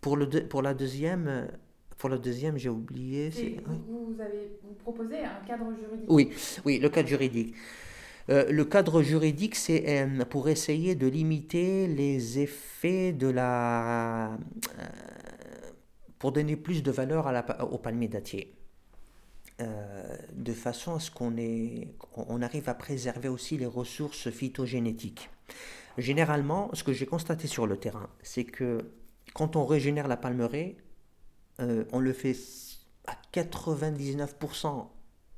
B: Pour, le pour la deuxième, pour le deuxième, j'ai oublié.
A: Vous, avez, vous proposez un cadre juridique
B: Oui, oui le cadre juridique. Euh, le cadre juridique, c'est euh, pour essayer de limiter les effets de la. Euh, pour donner plus de valeur à la, au palmier dattier. De façon à ce qu'on on arrive à préserver aussi les ressources phytogénétiques. Généralement, ce que j'ai constaté sur le terrain, c'est que quand on régénère la palmeraie, euh, on le fait à 99%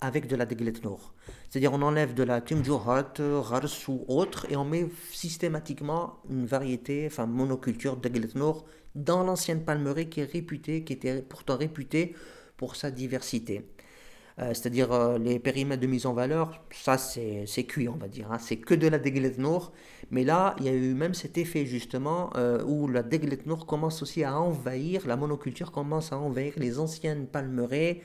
B: avec de la Degletnor. C'est-à-dire on enlève de la Timjuhat, Rars ou autre et on met systématiquement une variété, enfin monoculture Degletnor dans l'ancienne palmeraie qui est réputée, qui était pourtant réputée pour sa diversité. Euh, c'est-à-dire euh, les périmètres de mise en valeur, ça c'est cuit, on va dire. Hein. C'est que de la Degletnor. Mais là, il y a eu même cet effet justement euh, où la Degletnor commence aussi à envahir, la monoculture commence à envahir les anciennes palmeraies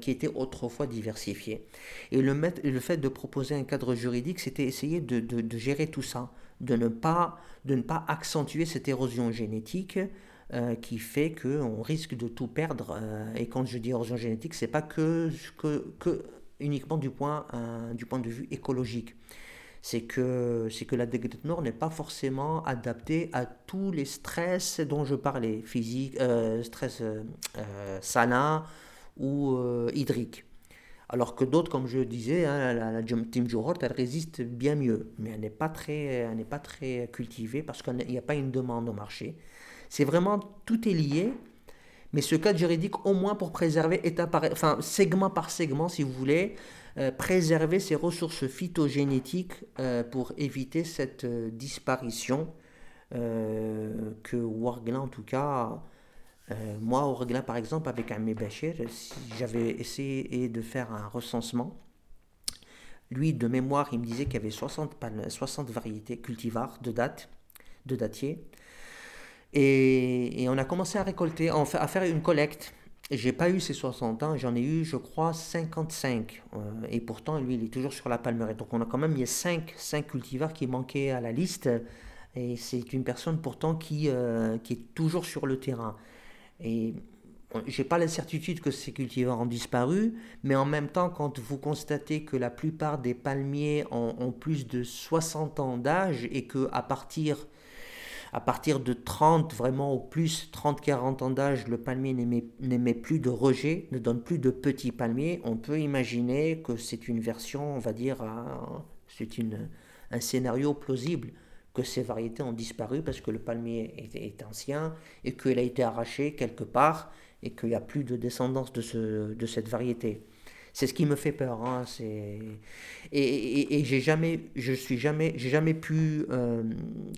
B: qui étaient autrefois diversifiées. Et le, le, fait de proposer un cadre juridique, c'était essayer de, de, gérer tout ça, de ne pas, de ne pas accentuer cette érosion génétique euh, qui fait qu'on risque de tout perdre. Euh, et quand je dis érosion génétique, c'est pas que, que, que, uniquement du point, euh, du point de vue écologique. C'est que, c'est que la nord n'est pas forcément adaptée à tous les stress dont je parlais, physique, stress salin ou hydrique. Alors que d'autres, comme je disais, hein, la, la, Team elle résiste bien mieux, mais elle n'est pas très, elle n'est pas très cultivée parce qu'il n'y a pas une demande au marché. C'est vraiment, tout est lié, mais ce cadre juridique, au moins pour préserver, état enfin, segment par segment, si vous voulez, euh, préserver ces ressources phytogénétiques euh, pour éviter cette euh, disparition que Warglin, en tout cas, moi, Warglin, par exemple, avec un Bachir, j'avais essayé de faire un recensement. Lui, de mémoire, il me disait qu'il y avait 60, 60 variétés cultivars de date, de datiers. Et, on a commencé à récolter, à faire une collecte. J'ai pas eu ces 60 ans, j'en ai eu, je crois, 55. Euh, et pourtant, lui, il est toujours sur la palmeraie. Donc, on a quand même, il y a 5, 5 cultivars qui manquaient à la liste. Et c'est une personne pourtant qui, euh, qui est toujours sur le terrain. Et j'ai pas la certitude que ces cultivars ont disparu, mais en même temps, quand vous constatez que la plupart des palmiers ont, ont plus de 60 ans d'âge et que à partir à partir de 30, vraiment au plus 30-40 ans d'âge, le palmier n'émet plus de rejet, ne donne plus de petits palmiers. On peut imaginer que c'est une version, on va dire, c'est un scénario plausible que ces variétés ont disparu parce que le palmier est, ancien et qu'il a été arraché quelque part et qu'il n'y a plus de descendance de, de cette variété. C'est ce qui me fait peur. Hein, c'est... Et, et, j'ai jamais, je suis jamais, j'ai jamais pu euh,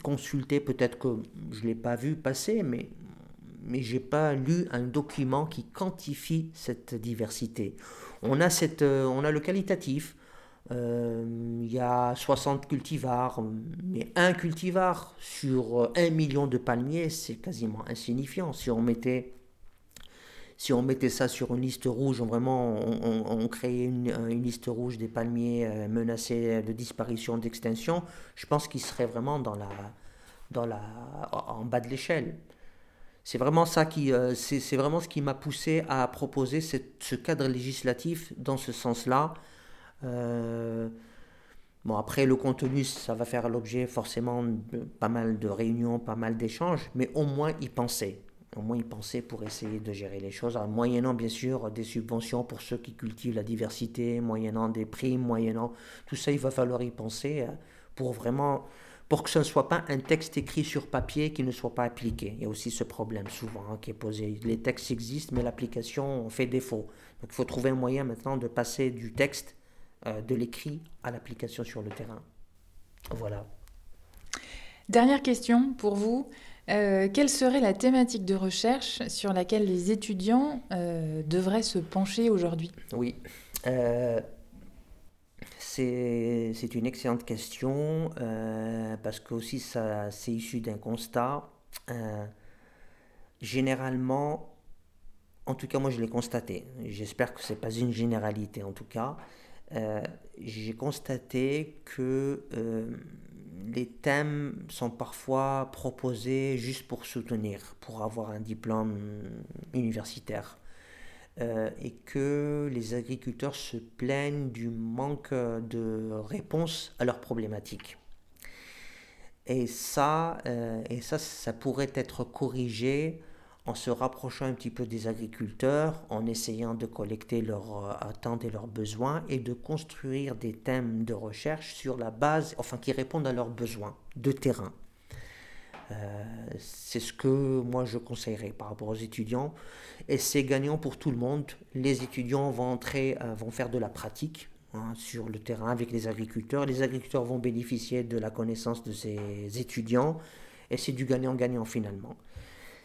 B: consulter, peut-être que je l'ai pas vu passer, mais, mais je n'ai pas lu un document qui quantifie cette diversité. On a, cette, euh, on a le qualitatif. Euh, il y a 60 cultivars, mais un cultivar sur un million de palmiers, c'est quasiment insignifiant. Si on mettait si on mettait ça sur une liste rouge, on, vraiment on, créait une, liste rouge des palmiers euh, menacés de disparition, d'extinction, je pense qu'il serait vraiment dans la, dans la, en bas de l'échelle. C'est vraiment ça qui, euh, c'est vraiment ce qui m'a poussé à proposer ce cadre législatif dans ce sens-là. Euh, bon, après, le contenu, ça va faire l'objet forcément de pas mal de réunions, pas mal d'échanges, mais au moins y penser au moins y penser pour essayer de gérer les choses, en moyennant bien sûr des subventions pour ceux qui cultivent la diversité, moyennant des primes, moyennant tout ça, il va falloir y penser euh, pour vraiment, pour que ce ne soit pas un texte écrit sur papier qui ne soit pas appliqué. Il y a aussi ce problème souvent hein, qui est posé. Les textes existent, mais l'application fait défaut. Donc il faut trouver un moyen maintenant de passer du texte, euh, de l'écrit, à l'application sur le terrain. Voilà.
A: Dernière question pour vous. Euh, quelle serait la thématique de recherche sur laquelle les étudiants euh, devraient se pencher aujourd'hui?
B: Oui, euh, c'est une excellente question parce que aussi ça c'est issu d'un constat. généralement, en tout cas moi je l'ai constaté, j'espère que ce n'est pas une généralité en tout cas, j'ai constaté que les thèmes sont parfois proposés juste pour soutenir, pour avoir un diplôme universitaire. Euh, et que les agriculteurs se plaignent du manque de réponse à leurs problématiques. Et ça, euh, et ça, ça pourrait être corrigé en se rapprochant un petit peu des agriculteurs, en essayant de collecter leurs euh, attentes et leurs besoins et de construire des thèmes de recherche sur la base, enfin qui répondent à leurs besoins de terrain. Euh, c'est ce que moi je conseillerais par rapport aux étudiants et c'est gagnant pour tout le monde. Les étudiants vont entrer, euh, vont faire de la pratique hein, sur le terrain avec les agriculteurs. Les agriculteurs vont bénéficier de la connaissance de ces étudiants et c'est du gagnant-gagnant finalement.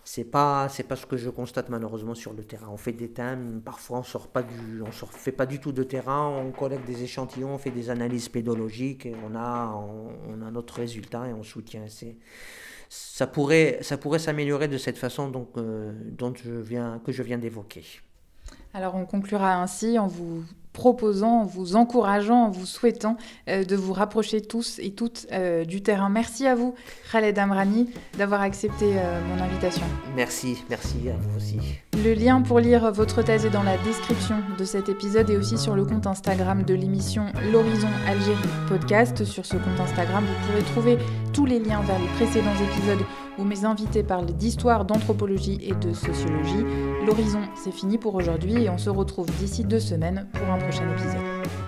B: C'est pas c'est pas ce que je constate malheureusement sur le terrain. On fait des thèmes, parfois on sort pas du on sort, fait pas du tout de terrain, on collecte des échantillons, on fait des analyses pédologiques et on a on, a notre résultat et on soutient. C'est ça pourrait ça pourrait s'améliorer de cette façon donc euh, je viens que je viens d'évoquer.
A: Alors on conclura ainsi en vous proposant, en vous encourageant, en vous souhaitant euh, de vous rapprocher tous et toutes euh, du terrain. Merci à vous, Khaled Amrani, d'avoir accepté euh, mon invitation.
B: Merci, merci à vous aussi.
A: Le lien pour lire votre thèse est dans la description de cet épisode et aussi sur le compte Instagram de l'émission L'Horizon Algérie Podcast. Sur ce compte Instagram, vous pourrez trouver tous les liens vers les précédents épisodes où mes invités parlent d'histoire, d'anthropologie et de sociologie. L'horizon, c'est fini pour aujourd'hui et on se retrouve d'ici deux semaines pour un prochain épisode.